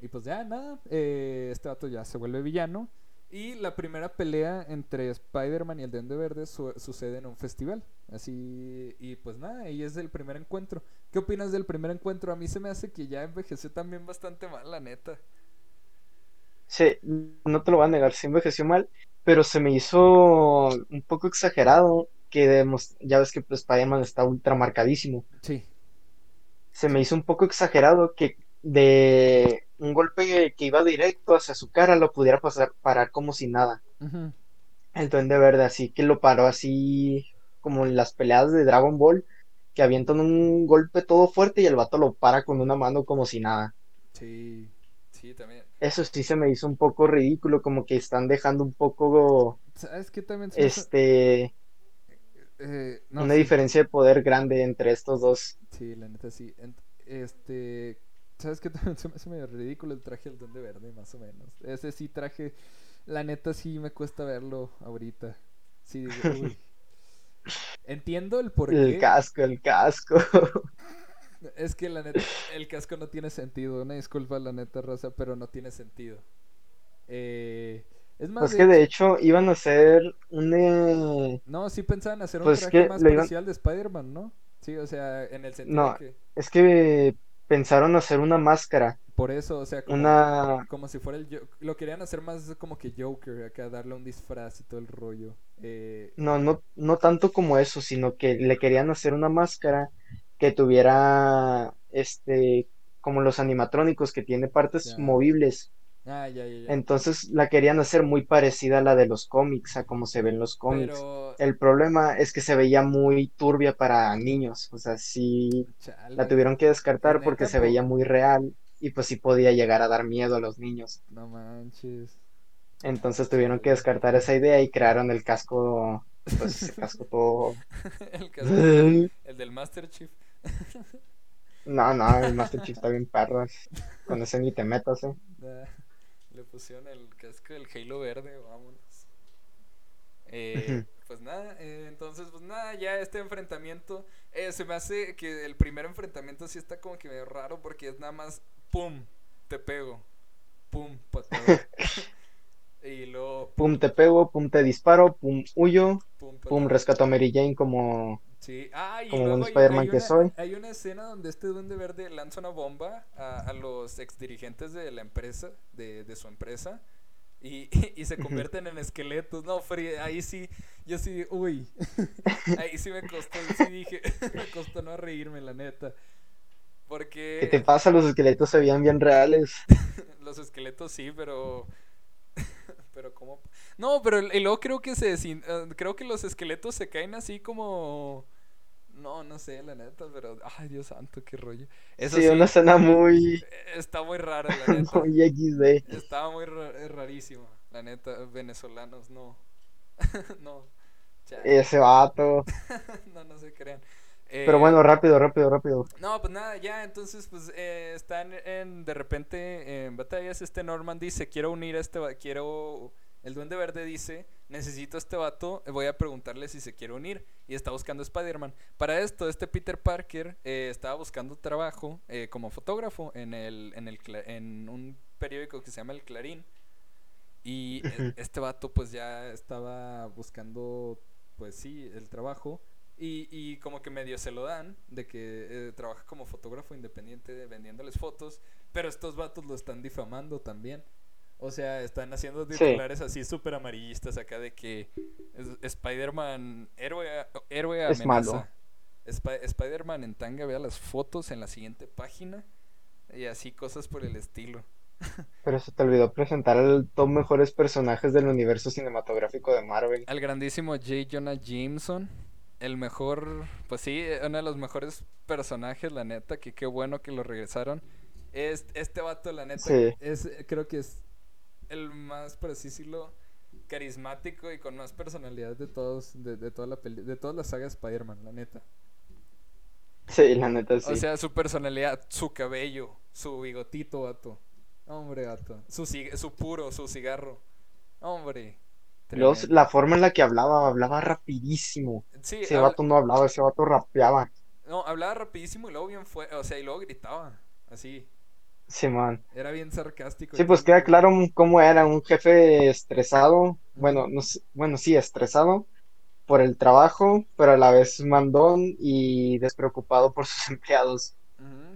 Y pues ya nada, eh, este vato ya se vuelve villano. Y la primera pelea entre Spider-Man y el Duende Verde sucede en un festival. Así, y pues nada, ahí es el primer encuentro. ¿Qué opinas del primer encuentro? A mí se me hace que ya envejeció también bastante mal, la neta. Sí, no te lo voy a negar, sí envejeció mal, pero se me hizo un poco exagerado que ya ves que pues, Spider-Man está ultra marcadísimo. Sí. Se me hizo un poco exagerado que de un golpe que iba directo hacia su cara lo pudiera pasar parar como si nada. El duende verde así que lo paró así como en las peleas de Dragon Ball que avientan un golpe todo fuerte y el vato lo para con una mano como si nada. Sí, sí, también. Eso sí se me hizo un poco ridículo, como que están dejando un poco... ¿Sabes qué también Este... Eh, una diferencia de poder grande entre estos dos. Sí, la neta sí. Este... ¿Sabes qué también se me hace medio ridículo el traje del Duende Verde, más o menos? Ese sí traje... La neta sí me cuesta verlo ahorita. Sí, digo, uy. Entiendo el porqué. El casco, el casco. Es que la neta, el casco no tiene sentido. Una disculpa, la neta, Rosa, pero no tiene sentido. Eh, es más. Pues que de hecho iban a hacer un. Eh, no, sí pensaban hacer un pues traje más especial de Spider-Man, ¿no? Sí, o sea, en el sentido no, que. Es que pensaron hacer una máscara. Por eso, o sea, como, como si fuera el... Lo querían hacer más como que Joker, acá darle un disfraz y todo el rollo. Eh... No, no, no tanto como eso, sino que le querían hacer una máscara que tuviera, este, como los animatrónicos, que tiene partes movibles. Ah, Entonces la querían hacer muy parecida a la de los cómics, a como se ven los cómics. El problema es que se veía muy turbia para niños, o sea, sí la tuvieron que descartar porque se veía muy real y pues sí podía llegar a dar miedo a los niños. No manches. Entonces tuvieron que descartar esa idea y crearon el casco, pues el casco todo... el, casco, el del Master Chief. No, no, el Master Chief está bien perro. Con ese ni te metas, eh. Le pusieron el casco del Halo verde, vámonos. Eh, pues nada, eh, entonces, pues nada, ya este enfrentamiento. Eh, se me hace que el primer enfrentamiento sí está como que medio raro porque es nada más pum, te pego, pum, y luego. Pum, te pego, pum, te disparo, pum, huyo, pum, pum rescato a Mary Jane como Sí, ah, y luego hay, hay, una, que soy. hay una escena donde este duende verde lanza una bomba a, a los exdirigentes de la empresa, de, de su empresa, y, y, se convierten en esqueletos. No, ahí sí, yo sí, uy, ahí sí me costó, sí dije, me costó no reírme, la neta. Porque... ¿Qué te pasa? Los esqueletos se veían bien reales. los esqueletos sí, pero... pero cómo... No, pero y luego creo que se... Eh, creo que los esqueletos se caen así como... No, no sé, la neta, pero. Ay, Dios santo, qué rollo. Eso sí, una escena muy. Está muy rara, la neta. muy XD. Estaba muy rarísimo, la neta. Venezolanos, no. no. Ese vato. no, no se crean. pero eh, bueno, rápido, rápido, rápido. No, pues nada, ya, entonces, pues eh, están en, de repente en batallas. Este Norman dice: Quiero unir a este. Quiero el Duende Verde dice, necesito a este vato, voy a preguntarle si se quiere unir. Y está buscando a Spider-Man. Para esto, este Peter Parker eh, estaba buscando trabajo eh, como fotógrafo en, el, en, el, en un periódico que se llama El Clarín. Y e, este vato pues ya estaba buscando, pues sí, el trabajo. Y, y como que medio se lo dan, de que eh, trabaja como fotógrafo independiente vendiéndoles fotos. Pero estos vatos lo están difamando también. O sea, están haciendo titulares así súper amarillistas acá de que Spider-Man, héroe, héroe amenaza. Es malo. Spider-Man en tanga, vea las fotos en la siguiente página y así cosas por el estilo. Pero se te olvidó presentar al top mejores personajes del universo cinematográfico de Marvel. Al grandísimo J. Jonah Jameson. El mejor, pues sí, uno de los mejores personajes, la neta, que qué bueno que lo regresaron. Este, este vato, la neta, es, creo que es el más, por así decirlo, carismático y con más personalidad de todos, de, de toda la peli de todas las sagas Spider-Man, la neta. Sí, la neta sí. O sea, su personalidad, su cabello, su bigotito, gato. Hombre, gato. Su, su puro, su cigarro. Hombre. la forma en la que hablaba, hablaba rapidísimo. ese vato no hablaba, ese vato rapeaba. No, hablaba rapidísimo y luego bien fue, o sea, y luego gritaba, así. Sí, man. Era bien sarcástico. Sí, pues queda claro cómo era un jefe estresado, bueno, no bueno, sí, estresado por el trabajo, pero a la vez mandón y despreocupado por sus empleados.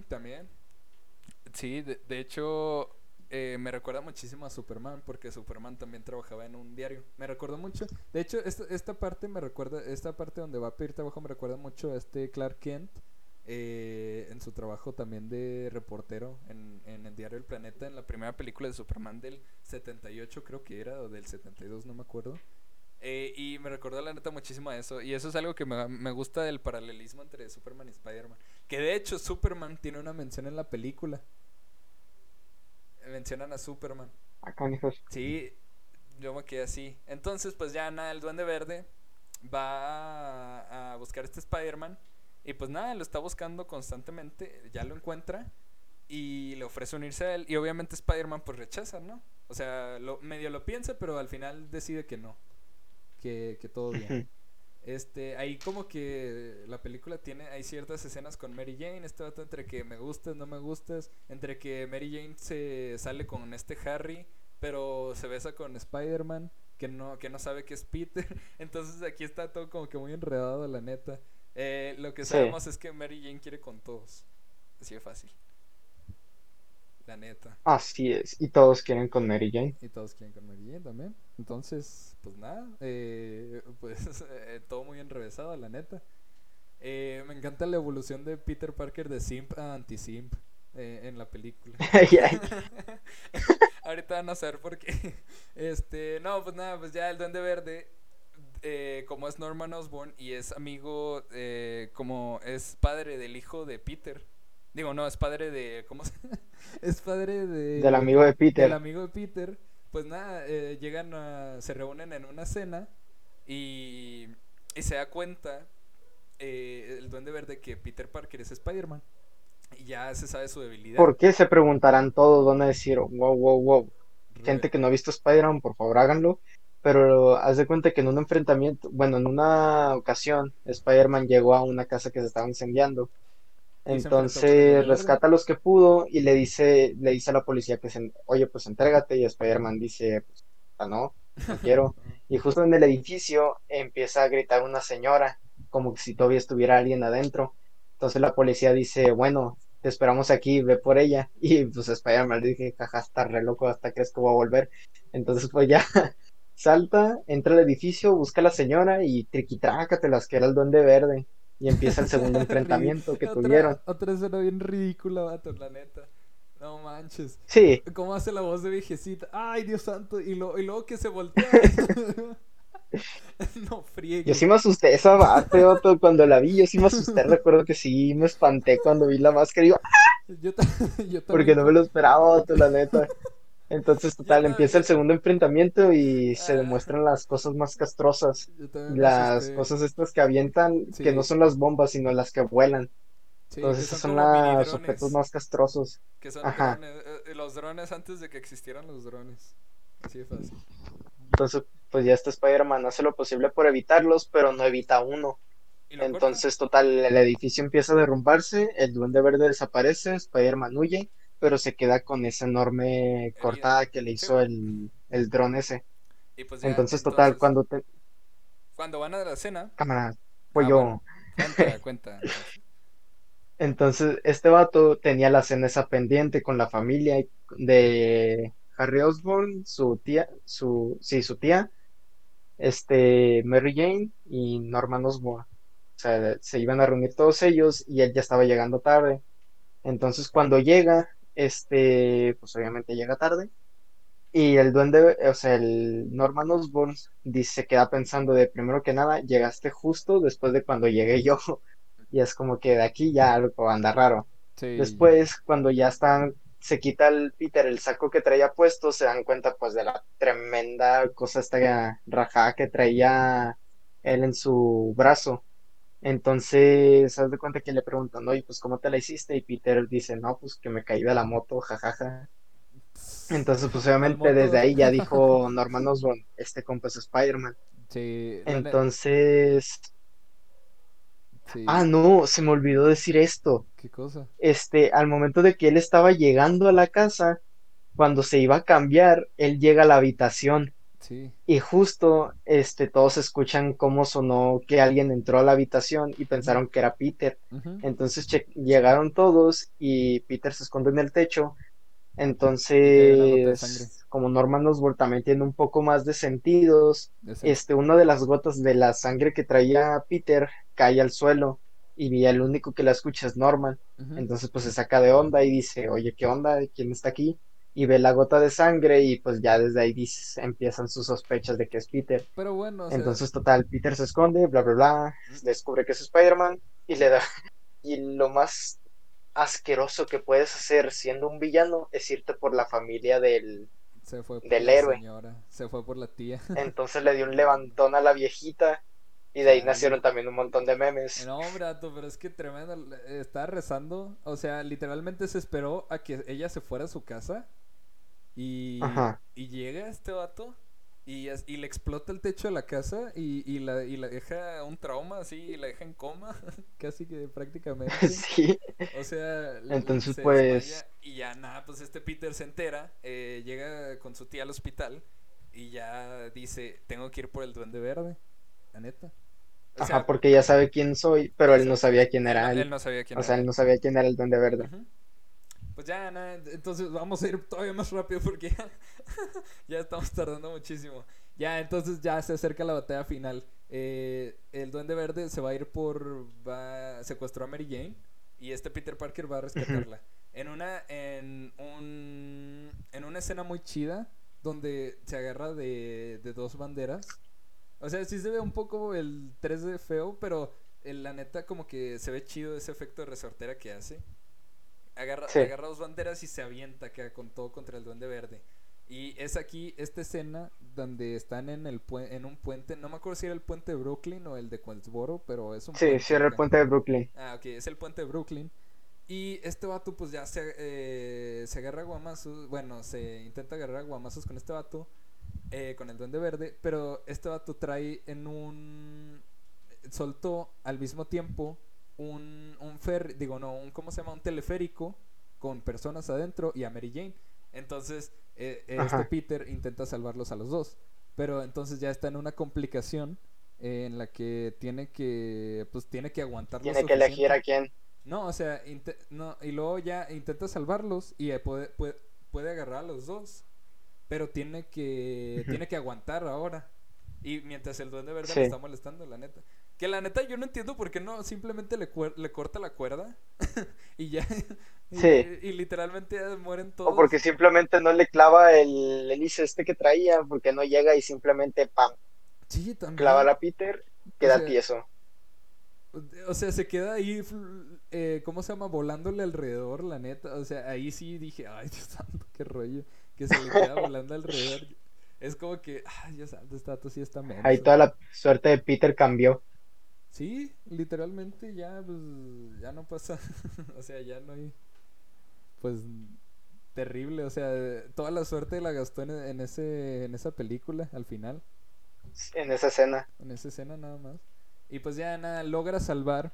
también. Sí, de, hecho, eh, me recuerda muchísimo a Superman, porque Superman también trabajaba en un diario. Me recuerdo mucho. De hecho, esta, esta parte me recuerda, esta parte donde va a pedir trabajo me recuerda mucho a este Clark Kent eh, en su trabajo también de reportero en, en, el diario El Planeta, en la primera película de Superman del 78 creo que era, o del 72, no me acuerdo. Eh, y me recordó la neta muchísimo a eso. Y eso es algo que me, me gusta del paralelismo entre Superman y Spider-Man. Que de hecho Superman tiene una mención en la película. Mencionan a Superman. Acá, hijos. Sí, yo me quedé así. Entonces, pues ya nada, el Duende Verde va a, a buscar a este Spider-Man y pues nada, lo está buscando constantemente, ya lo encuentra y le ofrece unirse a él. Y obviamente Spider-Man pues rechaza, ¿no? O sea, lo, medio lo piensa, pero al final decide que no, que, que todo bien. Este, ahí como que la película tiene, hay ciertas escenas con Mary Jane, este vato entre que me gustas, no me gustas, entre que Mary Jane se sale con este Harry, pero se besa con Spider-Man, que no, que no sabe que es Peter. Entonces aquí está todo como que muy enredado, la neta. Eh, lo que sabemos es que Mary Jane quiere con todos. Así de fácil. La neta. Así es. Y todos quieren con Mary Jane. Y todos quieren con Mary Jane también. Entonces, pues nada. Eh, pues eh, todo muy enrevesado, la neta. me encanta la evolución de Peter Parker de simp a anti-simp en la película. Ahorita van a saber por qué. Este, no, pues nada, pues ya el Duende Verde eh, como es Norman Osborn y es amigo, eh, como es padre del hijo de Peter. Digo, no, es padre de. ¿Cómo se Es padre de. Del amigo de Peter. Del amigo de Peter. Pues nada, eh, llegan a. Se reúnen en una cena y. Y se da cuenta el Duende Verde que Peter Parker es Spider-Man. Y ya se sabe su debilidad. ¿Por qué se preguntarán todos? Van a decir, wow, wow, wow. Gente que no ha visto Spider-Man, por favor háganlo pero haz de cuenta que en un enfrentamiento, bueno, en una ocasión, Spider-Man llegó a una casa que se estaba incendiando. Entonces rescata a los que pudo y le dice, le dice a la policía que se, oye, pues entrégate, y Spider-Man dice, pues, ah, no, no quiero. y justo en el edificio empieza a gritar una señora como si todavía estuviera alguien adentro. Entonces la policía dice, bueno, te esperamos aquí, ve por ella. Y pues Spider-Man le dije, jaja, está re loco, hasta crees que va a volver. Entonces pues ya salta, entra al edificio, busca a la señora y las que era el duende verde. Y empieza el segundo enfrentamiento que tuvieron. Otra escena bien ridícula, vato, la neta. No manches. Sí. ¿Cómo hace la voz de viejecita? Ay, Dios santo. Y, lo, y luego que se voltea. no friegue. Yo sí me asusté esa vato cuando la vi. Yo sí me asusté. Recuerdo que sí me espanté cuando vi la máscara. Y yo, ¡Ah! yo, yo Porque no me lo esperaba, la neta. Entonces, total, empieza el segundo enfrentamiento y se ah. demuestran las cosas más castrosas. Las cosas estas que avientan, que no son las bombas, sino las que vuelan. Entonces, esos son, los objetos más castrosos. Que son Ajá. Drones, eh, eh, los drones antes de que existieran los drones. Así de fácil. Entonces, pues ya este Spider-Man hace lo posible por evitarlos, pero no evita uno. Entonces, total, el edificio empieza a derrumbarse, el duende verde desaparece, Spider-Man huye pero se queda con esa enorme cortada que le hizo el, el dron ese. Pues entonces, total, cuando te... Cuando van a la cena... Cámara, pues yo... cuenta, cuenta. Entonces, este vato tenía la cena esa pendiente con la familia de Harry Osborn, su tía, su, sí, su tía, este, Mary Jane y Norman Osborn. O sea, se iban a reunir todos ellos y él ya estaba llegando tarde. Entonces, cuando llega, este, pues obviamente llega tarde. Y el duende, o sea, el Norman Osborn dice, se queda pensando de primero que nada, llegaste justo después de cuando llegué yo. Y es como que de aquí ya algo anda raro. Después, cuando ya están, se quita el Peter el saco que traía puesto, se dan cuenta pues de la tremenda cosa esta rajada que traía él en su brazo. Entonces, haz de cuenta que le preguntan, oye, pues, ¿cómo te la hiciste? Y Peter dice, no, pues, que me caí de la moto, jajaja. Entonces, pues, obviamente, desde ahí ya dijo Norman Osborn, este compa es Spider-Man. Sí. Entonces... Ah, no, se me olvidó decir esto. ¿Qué cosa? Este, al momento de que él estaba llegando a la casa, cuando se iba a cambiar, él llega a la habitación y justo este, todos escuchan cómo sonó que alguien entró a la habitación y pensaron que era Peter. Entonces llegaron todos y Peter se esconde en el techo. Entonces, como Norman Osborn también tiene un poco más de sentidos, este, una de las gotas de la sangre que traía Peter cae al suelo y el único que la escucha es Norman. Entonces, pues se saca de onda y dice, oye, ¿qué onda? ¿Quién está aquí? Y ve la gota de sangre y pues ya desde ahí empiezan sus sospechas de que es Peter. Pero bueno, entonces total, Peter se esconde, bla, bla, bla, descubre que es Spider-Man y le da... Y lo más asqueroso que puedes hacer siendo un villano es irte por la familia del, se fue por del la héroe. Señora. Se fue por la tía. Entonces le dio un levantón a la viejita y de ahí nacieron también un montón de memes. No, brato, pero es que tremendo. Estaba rezando. O sea, literalmente se esperó a que ella se fuera a su casa y, y llega este vato y, y, le explota el techo de la casa y, y, la, y la deja un trauma así, y la deja en coma, casi que prácticamente. Sí. O sea, entonces pues... y ya nada, pues este Peter se entera, eh, llega con su tía al hospital y ya dice, tengo que ir por el duende verde, la neta. Ajá, porque ya sabe quién soy, pero él no sabía quién era él. no sabía quién o sea, él no sabía quién era el duende verde. Pues ya, entonces vamos a ir todavía más rápido porque ya, estamos tardando muchísimo. Ya, entonces ya se acerca la batalla final. Eh, el Duende Verde se va a ir por. va secuestró a Mary Jane y este Peter Parker va a rescatarla. en una. en un. en una escena muy chida donde se agarra de, de dos banderas. O sea, sí se ve un poco el 3D feo, pero la neta como que se ve chido ese efecto de resortera que hace agarra, agarra dos banderas y se avienta queda con todo contra el duende verde. Y es aquí esta escena donde están en el en un puente, no me acuerdo si era el puente de Brooklyn o el de Queensboro, pero es un Sí, sí era el puente de Brooklyn. Ah, ok, es el puente de Brooklyn. Y este vato pues ya se, eh, se agarra a guamazos, bueno, se intenta agarrar a guamazos con este vato, eh, con el duende verde, pero este vato trae en un... soltó al mismo tiempo un, un fer, digo, no, un, ¿cómo se llama? Un teleférico con personas adentro y a Mary Jane. Entonces, eh, este Peter intenta salvarlos a los dos. Pero entonces ya está en una complicación en la que tiene que, pues tiene que aguantar. Tiene que elegir a quién. No, o sea, no, y luego ya intenta salvarlos y puede, puede, puede agarrar a los dos, pero tiene que, tiene que aguantar ahora. Y mientras el duende verde le está molestando, la neta. Que la neta yo no entiendo por qué no simplemente le, le corta la cuerda y ya. Y, literalmente mueren todos. O porque simplemente no le clava el hélice este que traía, porque no llega y simplemente ¡pam! Sí, también. Clava a Peter, queda tieso. O sea, se queda ahí, eh, ¿cómo se llama? Volándole alrededor, la neta. O sea, ahí sí dije, ay, Dios santo, qué rollo. Que se le queda volando alrededor. Es como que, ay, Dios santo, dato sí está menos. Ahí toda la suerte de Peter cambió. Sí, literalmente ya, pues, ya no pasa. o sea, ya no hay. Pues, terrible. O sea, toda la suerte la gastó en, ese, en esa película, al final. En esa escena. En esa escena nada más. Y pues ya nada, logra salvar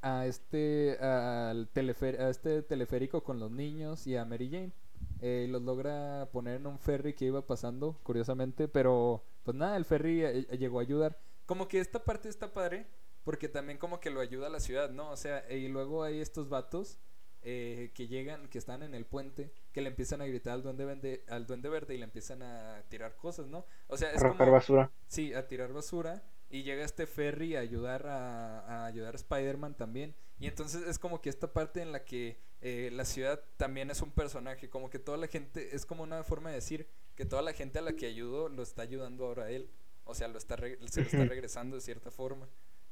a este, al a este teleférico con los niños y a Mary Jane. Eh, los logra poner en un ferry que iba pasando, curiosamente, pero pues nada, el ferry eh, llegó a ayudar. Como que esta parte está padre, porque también como que lo ayuda a la ciudad, ¿no? O sea, y luego hay estos vatos que llegan, que están en el puente, que le empiezan a gritar al duende, verde, al duende verde y le empiezan a tirar cosas, ¿no? O sea, es como... basura. Sí, a tirar basura y llega este Ferry a ayudar a, ayudar a Spider-Man también. Y entonces es como que esta parte en la que eh, la ciudad también es un personaje, como que toda la gente, es como una forma de decir que toda la gente a la que ayudó lo está ayudando ahora a él. O sea, lo está se lo está regresando de cierta forma.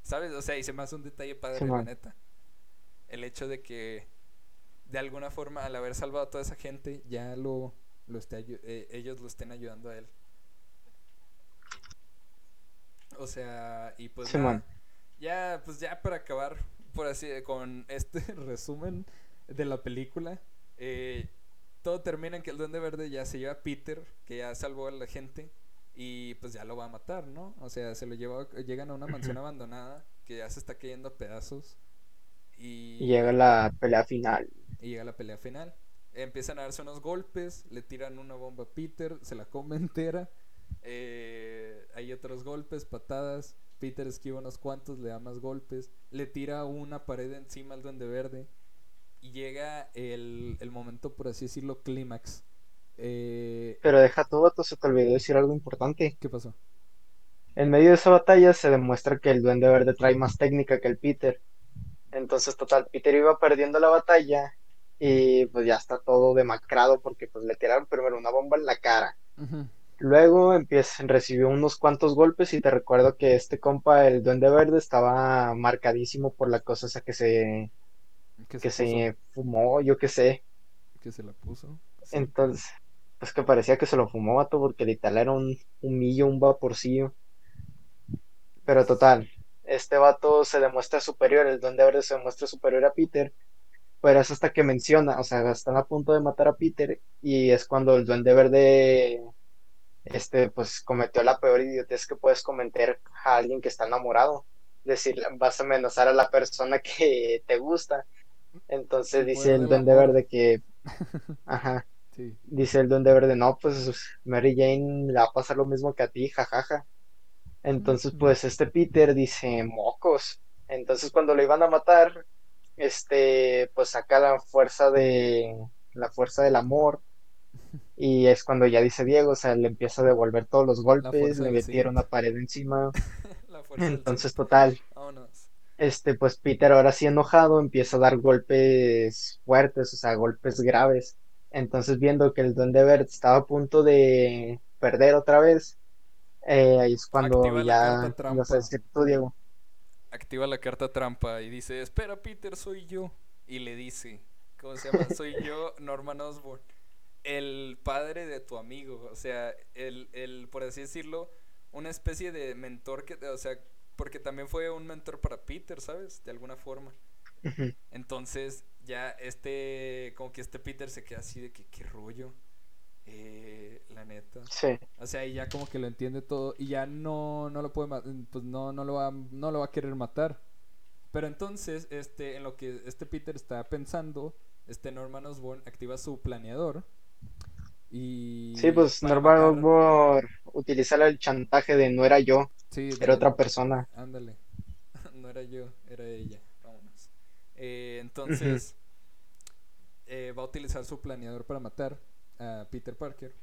¿Sabes? O sea, y se me hace un detalle padre, la neta. El hecho de que de alguna forma al haber salvado a toda esa gente, ya lo, lo esté, eh, ellos lo estén ayudando a él. O sea, y pues ya, pues ya para acabar, por así, con este resumen de la película, eh, todo termina en que el Duende Verde ya se lleva a Peter, que ya salvó a la gente, y pues ya lo va a matar, ¿no? O sea, se lo lleva, llegan a una mansión abandonada que ya se está cayendo a pedazos. Y, y llega la pelea final. Y llega la pelea final. Empiezan a darse unos golpes, le tiran una bomba a Peter, se la come entera eh, hay otros golpes, patadas. Peter esquiva unos cuantos, le da más golpes. Le tira una pared encima al Duende Verde. Y llega el, momento, por así decirlo, clímax. Eh, Pero deja todo, vato, se te olvidó decir algo importante. ¿Qué pasó? En medio de esa batalla se demuestra que el Duende Verde trae más técnica que el Peter. Entonces, total, Peter iba perdiendo la batalla y pues ya está todo demacrado porque pues le tiraron primero una bomba en la cara. Luego empieza, recibió unos cuantos golpes y te recuerdo que este compa, el Duende Verde, estaba marcadísimo por la cosa esa que se, que se fumó, yo qué sé. Que se la puso. Entonces, pues que parecía que se lo fumó, vato, porque literal era un humillo, un vaporcillo. Pero total, este vato se demuestra superior, el Duende Verde se demuestra superior a Peter. Pero es hasta que menciona, o sea, están a punto de matar a Peter y es cuando el Duende Verde este, pues cometió la peor idiotez que puedes cometer a alguien que está enamorado. Decir, vas a amenazar a la persona que te gusta. Entonces dice el Duende Verde que, ajá, dice el Duende Verde, no, pues Mary Jane le va a pasar lo mismo que a ti, jajaja. Entonces, pues este Peter dice, mocos. Entonces, cuando lo iban a matar, este, pues saca la fuerza de, la fuerza del amor y es cuando ya dice Diego, o sea, le empieza a devolver todos los golpes, le metieron una pared encima. Entonces, total. Este, pues Peter ahora sí enojado empieza a dar golpes fuertes, o sea, golpes graves. Entonces, viendo que el Duende Verde estaba a punto de perder otra vez, eh, ahí es cuando ya no sé si tú, Diego. Activa la carta trampa y dice, espera Peter, soy yo. Y le dice, ¿cómo se llama? Soy yo, Norman Osborn el padre de tu amigo, o sea, el, el, por así decirlo, una especie de mentor que, o sea, porque también fue un mentor para Peter, ¿sabes? De alguna forma. Entonces, ya este, como que este Peter se queda así de que, qué rollo, eh, la neta. Sí. O sea, y ya como que lo entiende todo y ya no, no lo puede, pues no, no lo va, no lo va a querer matar. Pero entonces, este, en lo que este Peter está pensando, este Norman Osborn activa su planeador Y sí, pues Norman por utilizar el chantaje de no era yo, era otra persona. Ándale, no era yo, era ella. Eh, entonces, eh, va a utilizar su planeador para matar a Peter Parker.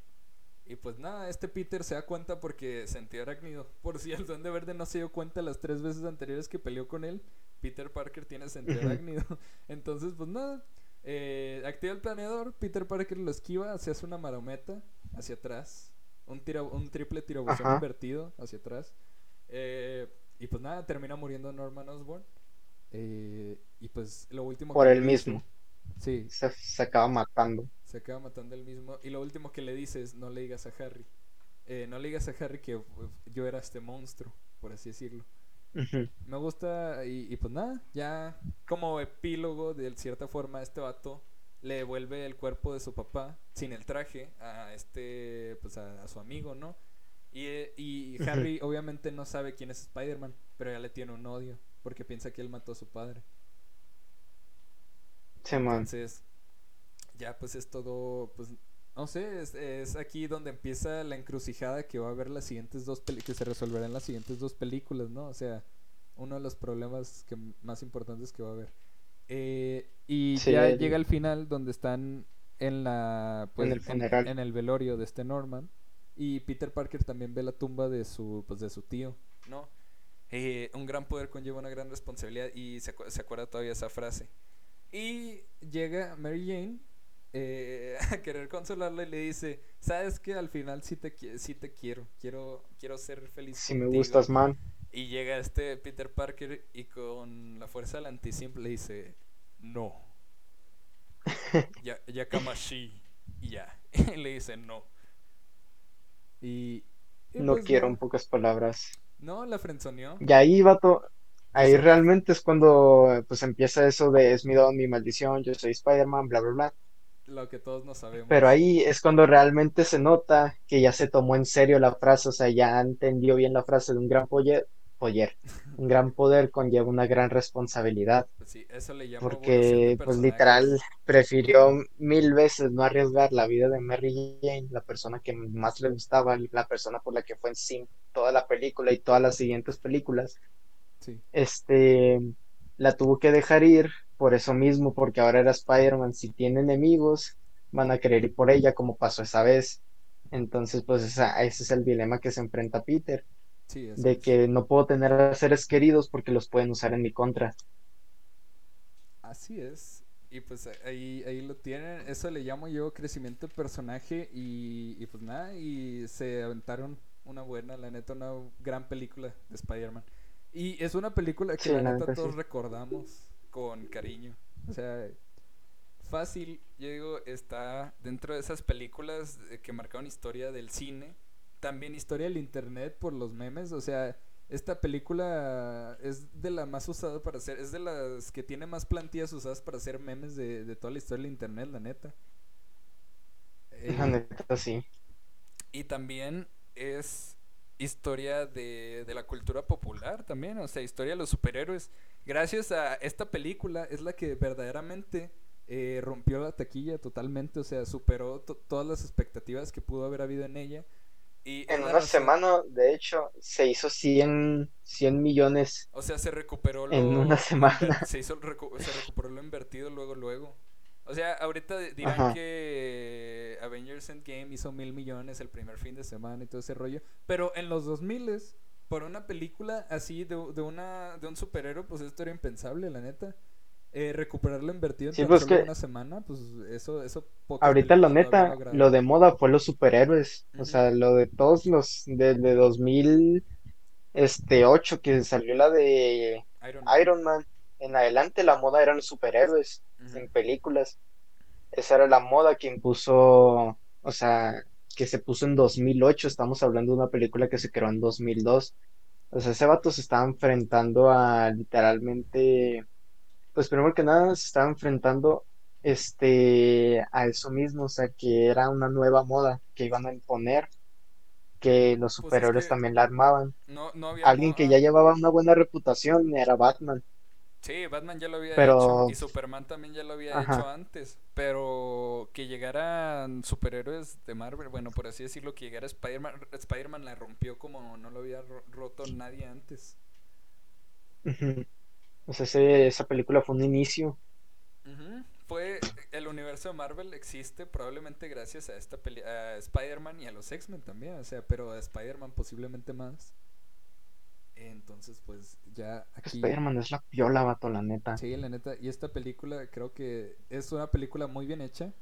Y pues nada, este Peter se da cuenta porque sentió arácnido. Por si el Duende Verde no se dio cuenta las tres veces anteriores que peleó con él, Peter Parker tiene sentido arácnido. Entonces, pues nada, eh, activa el planeador, Peter Parker lo esquiva, se hace una marometa hacia atrás, un, tira, un triple tirabuzón invertido hacia atrás. Eh, y pues nada, termina muriendo Norman Osborn. Eh, y pues lo último... Por él mismo. Sí. Se, se, acaba matando. Se acaba matando él mismo. Y lo último que le dice es, no le digas a Harry. no le digas a Harry que yo era este monstruo, por así decirlo. Me gusta y, pues nada, ya como epílogo de cierta forma este vato le devuelve el cuerpo de su papá sin el traje a este pues a, su amigo, ¿no? Y, y Harry obviamente no sabe quién es Spider-Man, pero ya le tiene un odio porque piensa que él mató a su padre. Entonces, ya pues es todo pues no sé, es, aquí donde empieza la encrucijada que va a haber las siguientes dos que se resolverán las siguientes dos películas, ¿no? O sea, uno de los problemas que más importantes que va a haber. Eh, y ya llega el final donde están en la pues, en, el velorio de este Norman y Peter Parker también ve la tumba de su pues de su tío, ¿no? Eh, un gran poder conlleva una gran responsabilidad y se, se acuerda todavía esa frase. Y llega Mary Jane eh, a querer consolarla y le dice, sabes que al final sí te, te quiero, quiero, quiero ser feliz. Si me gustas, man. Y llega este Peter Parker y con la fuerza del antisimple le dice, no. ya, ya Kamashi. Y ya. le dice, no. Y... no pues quiero en pocas palabras. No, la frenzoneó. Y ahí va todo. Ahí realmente es cuando pues empieza eso de es mi don, mi maldición, yo soy Spider-Man, bla, bla, bla lo que todos no sabemos. Pero ahí es cuando realmente se nota que ya se tomó en serio la frase, o sea, ya entendió bien la frase de un gran poder, un gran poder conlleva una gran responsabilidad. Pues sí, eso le porque pues literal prefirió mil veces no arriesgar la vida de Mary Jane, la persona que más le gustaba, la persona por la que fue en sí toda la película y todas las siguientes películas. Sí. Este la tuvo que dejar ir por eso mismo, porque ahora era Spider-Man, si tiene enemigos, van a querer ir por ella, como pasó esa vez. Entonces, pues ese es el dilema que se enfrenta Peter. De que no puedo tener a seres queridos porque los pueden usar en mi contra. Así es. Y pues ahí, ahí lo tienen. Eso le llamo yo crecimiento de personaje. Y, pues nada, y se aventaron una buena, la neta, una gran película de Spider-Man. Y es una película que la neta todos recordamos con cariño. O sea, fácil, yo digo, está dentro de esas películas que marcaron historia del cine, también historia del internet por los memes, o sea, esta película es de la más usada para hacer, es de las que tiene más plantillas usadas para hacer memes de, toda la historia del internet, la neta. la neta, sí. Y también es historia de, de la cultura popular también, o sea, historia de los superhéroes gracias a esta película es la que verdaderamente eh, rompió la taquilla totalmente, o sea, superó todas las expectativas que pudo haber habido en ella. Y en una semana, de hecho, se hizo 100, 100 millones. O sea, se recuperó lo... En una semana. Se, hizo, se recuperó lo invertido luego, luego. O sea, ahorita dirán que Avengers Endgame hizo mil millones el primer fin de semana y todo ese rollo. Pero en los 2000 por una película así de, de, una, de un superhéroe, pues esto era impensable, la neta. Eh, recuperar lo invertido en pues una semana, pues eso, eso Ahorita la neta, lo de moda fue los superhéroes. O sea, lo de todos los, desde 2008 este, que salió la de Iron Man. En adelante la moda eran los superhéroes en películas. Esa era la moda que impuso, o sea, que se puso en 2008, estamos hablando de una película que se creó en 2002. O sea, ese vato se estaba enfrentando a literalmente, pues primero que nada se estaba enfrentando este a eso mismo, o sea, que era una nueva moda que iban a imponer, que los pues superiores también la armaban. No, Alguien que ya llevaba una buena reputación era Batman. Sí, Batman ya lo había hecho y Superman también ya lo había hecho antes, pero que llegaran superhéroes de Marvel, bueno, por así decirlo, que llegara Spider-Man, Spider-Man la rompió como no lo había roto nadie antes. O sea, esa película fue un inicio. Fue el universo de Marvel existe probablemente gracias a esta peli a Spider-Man y a los X-Men también, o sea, pero a Spider-Man posiblemente más. Entonces, pues ya aquí. Spider-Man es la piola, vato, la neta. Sí, la neta. Y esta película creo que es una película muy bien hecha.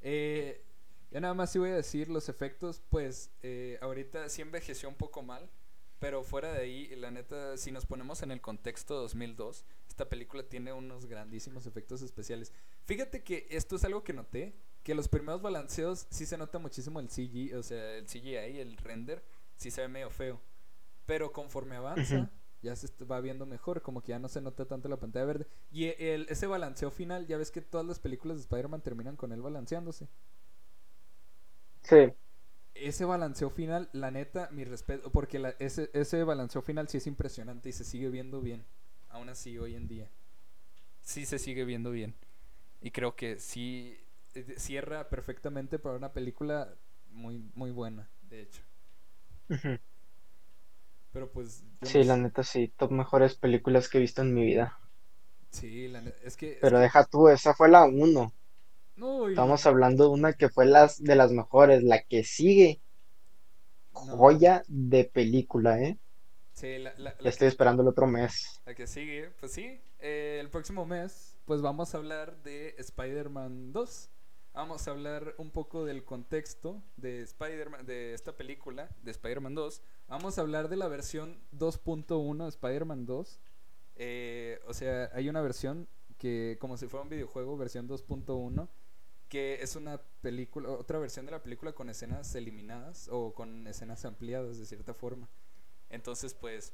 Eh, ya nada más sí voy a decir los efectos, pues eh, ahorita sí envejeció un poco mal. Pero fuera de ahí, la neta, si nos ponemos en el contexto 2002, esta película tiene unos grandísimos efectos especiales. Fíjate que esto es algo que noté, que los primeros balanceos sí se nota muchísimo el CGI, o sea, el CGI, el render, sí se ve medio feo. Pero conforme avanza, ya se va viendo mejor, como que ya no se nota tanto la pantalla verde. Y el, ese balanceo final, ya ves que todas las películas de Spider-Man terminan con él balanceándose. Sí. Ese balanceo final, la neta, mi respeto, porque ese, ese balanceo final sí es impresionante y se sigue viendo bien. Aún así, hoy en día. Sí se sigue viendo bien. Y creo que sí eh, cierra perfectamente para una película muy, muy buena, de hecho. Pero pues. Sí, la neta sí, top mejores películas que he visto en mi vida. Sí, la neta, es que. Pero deja tú, esa fue la uno. Estamos hablando de una que fue las de las mejores, la que sigue. Joya de película, ¿eh? Sí, la, la, estoy esperando el otro mes. La que sigue, pues sí, eh, el próximo mes, pues vamos a hablar de Spider-Man 2 vamos a hablar un poco del contexto de Spider-Man, de esta película, de Spider-Man 2. Vamos a hablar de la versión 2.1 de Spider-Man 2. Eh, o sea, hay una versión que, como si fuera un videojuego, versión 2.1, que es una película, otra versión de la película con escenas eliminadas o con escenas ampliadas de cierta forma. Entonces, pues,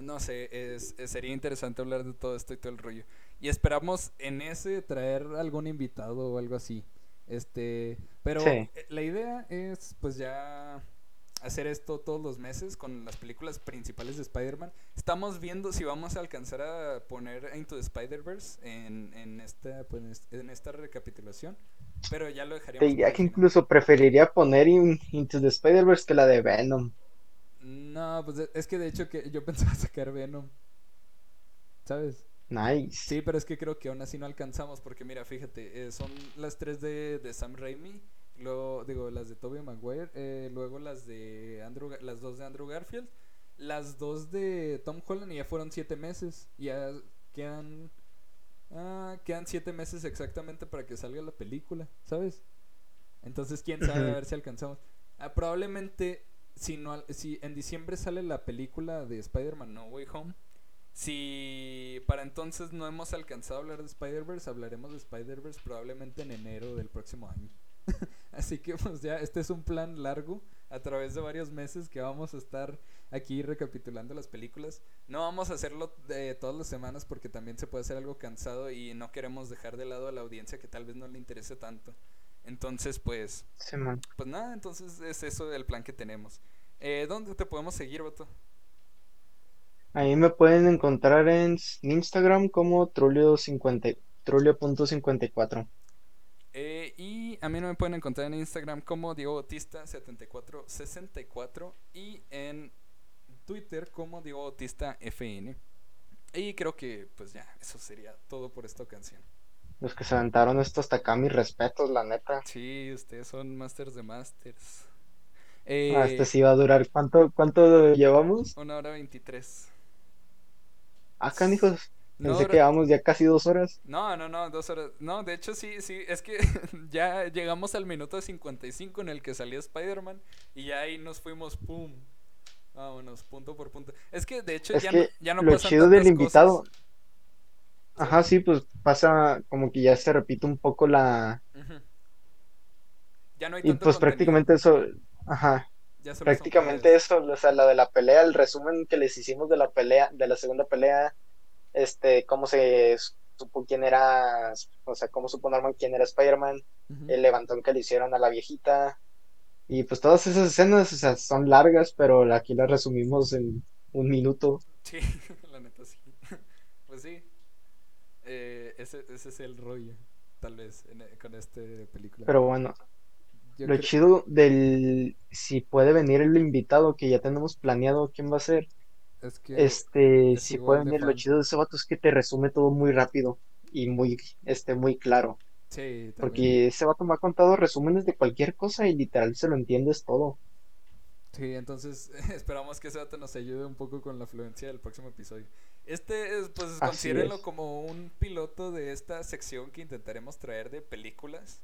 no sé, es, sería interesante hablar de todo esto y todo el rollo. Y esperamos en ese traer algún invitado o algo así. Este, pero la idea es pues ya hacer esto todos los meses con las películas principales de Spider-Man. Estamos viendo si vamos a alcanzar a poner Into the Spider-Verse en, en, esta, pues, en esta recapitulación. Pero ya lo dejaríamos. ya que incluso preferiría poner Into the Spider-Verse que la de Venom. No, pues es que de hecho que yo pensaba sacar Venom. ¿Sabes? Nice. Sí, pero es que creo que aún así no alcanzamos porque mira, fíjate, eh, son las tres de, de, Sam Raimi, luego digo las de Tobey Maguire, eh, luego las de Andrew, las dos de Andrew Garfield, las dos de Tom Holland y ya fueron siete meses, ya quedan, ah, quedan siete meses exactamente para que salga la película, ¿sabes? Entonces quién sabe a ver si alcanzamos. Ah, probablemente si no, si en diciembre sale la película de Spider-Man No Way Home si para entonces no hemos alcanzado a hablar de Spider-Verse, hablaremos de Spider-Verse probablemente en enero del próximo año. Así que pues ya, este es un plan largo a través de varios meses que vamos a estar aquí recapitulando las películas. No vamos a hacerlo de todas las semanas porque también se puede hacer algo cansado y no queremos dejar de lado a la audiencia que tal vez no le interese tanto. Entonces, pues... pues nada, entonces es eso el plan que tenemos. Eh, ¿Dónde te podemos seguir, Bato? Ahí me pueden encontrar en Instagram como trulio.54. Eh, y a mí no me pueden encontrar en Instagram como Diego Bautista 7464 y en Twitter como Diego Bautista FN. Y creo que pues ya, eso sería todo por esta ocasión. Los que se aventaron esto hasta acá, mis respetos, la neta. Sí, ustedes son masters de masters. ah, este sí va a durar. ¿Cuánto, cuánto llevamos? Una hora veintitrés. Acá, hijos. Pensé que llevamos ya casi dos horas. No, no, no, dos horas. No, de hecho sí, sí, es que ya llegamos al minuto 55 en el que salió Spider-Man y ya ahí nos fuimos, pum. Vámonos, punto por punto. Es que de hecho ya, no, ya no lo chido del invitado. Ajá, sí, pues pasa como que ya se repite un poco la. Ya no hay tanto Y pues prácticamente eso. Ajá. Prácticamente eso, o sea, la de la pelea, el resumen que les hicimos de la pelea, de la segunda pelea, este, cómo se supo quién era, o sea, cómo supo Norman quién era Spider-Man, el levantón que le hicieron a la viejita, y pues todas esas escenas, o sea, son largas, pero aquí las resumimos en un minuto. Sí, la neta sí. Pues sí. Eh, ese, ese es el rollo, tal vez, con esta película. Pero bueno, lo chido del si puede venir el invitado que ya tenemos planeado quién va a ser. Es que este, si puede venir, lo chido de ese vato es que te resume todo muy rápido y muy, este, muy claro. Sí, Porque ese vato me ha contado resúmenes de cualquier cosa y literal se lo entiendes todo. Sí, entonces esperamos que ese dato nos ayude un poco con la fluencia del próximo episodio. Este, es, pues considérenlo como un piloto de esta sección que intentaremos traer de películas.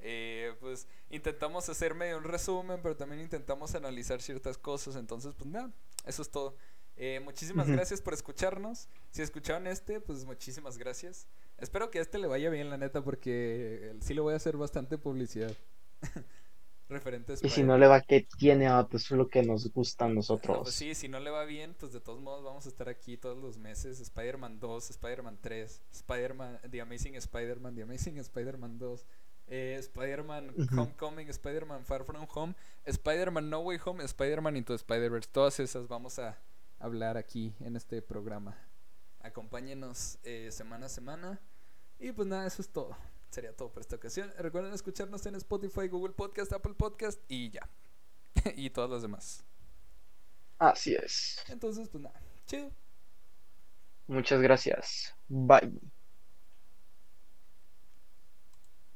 Eh, pues intentamos hacer medio un resumen, pero también intentamos analizar ciertas cosas. Entonces, pues nada, eso es todo. Eh, muchísimas gracias por escucharnos. Si escucharon este, pues muchísimas gracias. Espero que a este le vaya bien, la neta, porque sí le voy a hacer bastante publicidad. referentes. Y si no le va, ¿qué tiene? Ah, pues es lo que nos gusta a nosotros. pues sí, si no le va bien, pues de todos modos vamos a estar aquí todos los meses. Spider-Man 2, Spider-Man 3, Spider-Man, The Amazing Spider-Man, The Amazing Spider-Man 2, eh, Spider-Man Homecoming, Spider-Man Far From Home, Spider-Man No Way Home, Spider-Man Into Spider-Verse. Todas esas vamos a hablar aquí en este programa. Acompáñenos eh, semana a semana. Y pues nada, eso es todo sería todo por esta ocasión. Recuerden escucharnos en Spotify, Google Podcast, Apple Podcast y ya. y todos los demás. Así es. Entonces, pues nada, chido. Muchas gracias. Bye.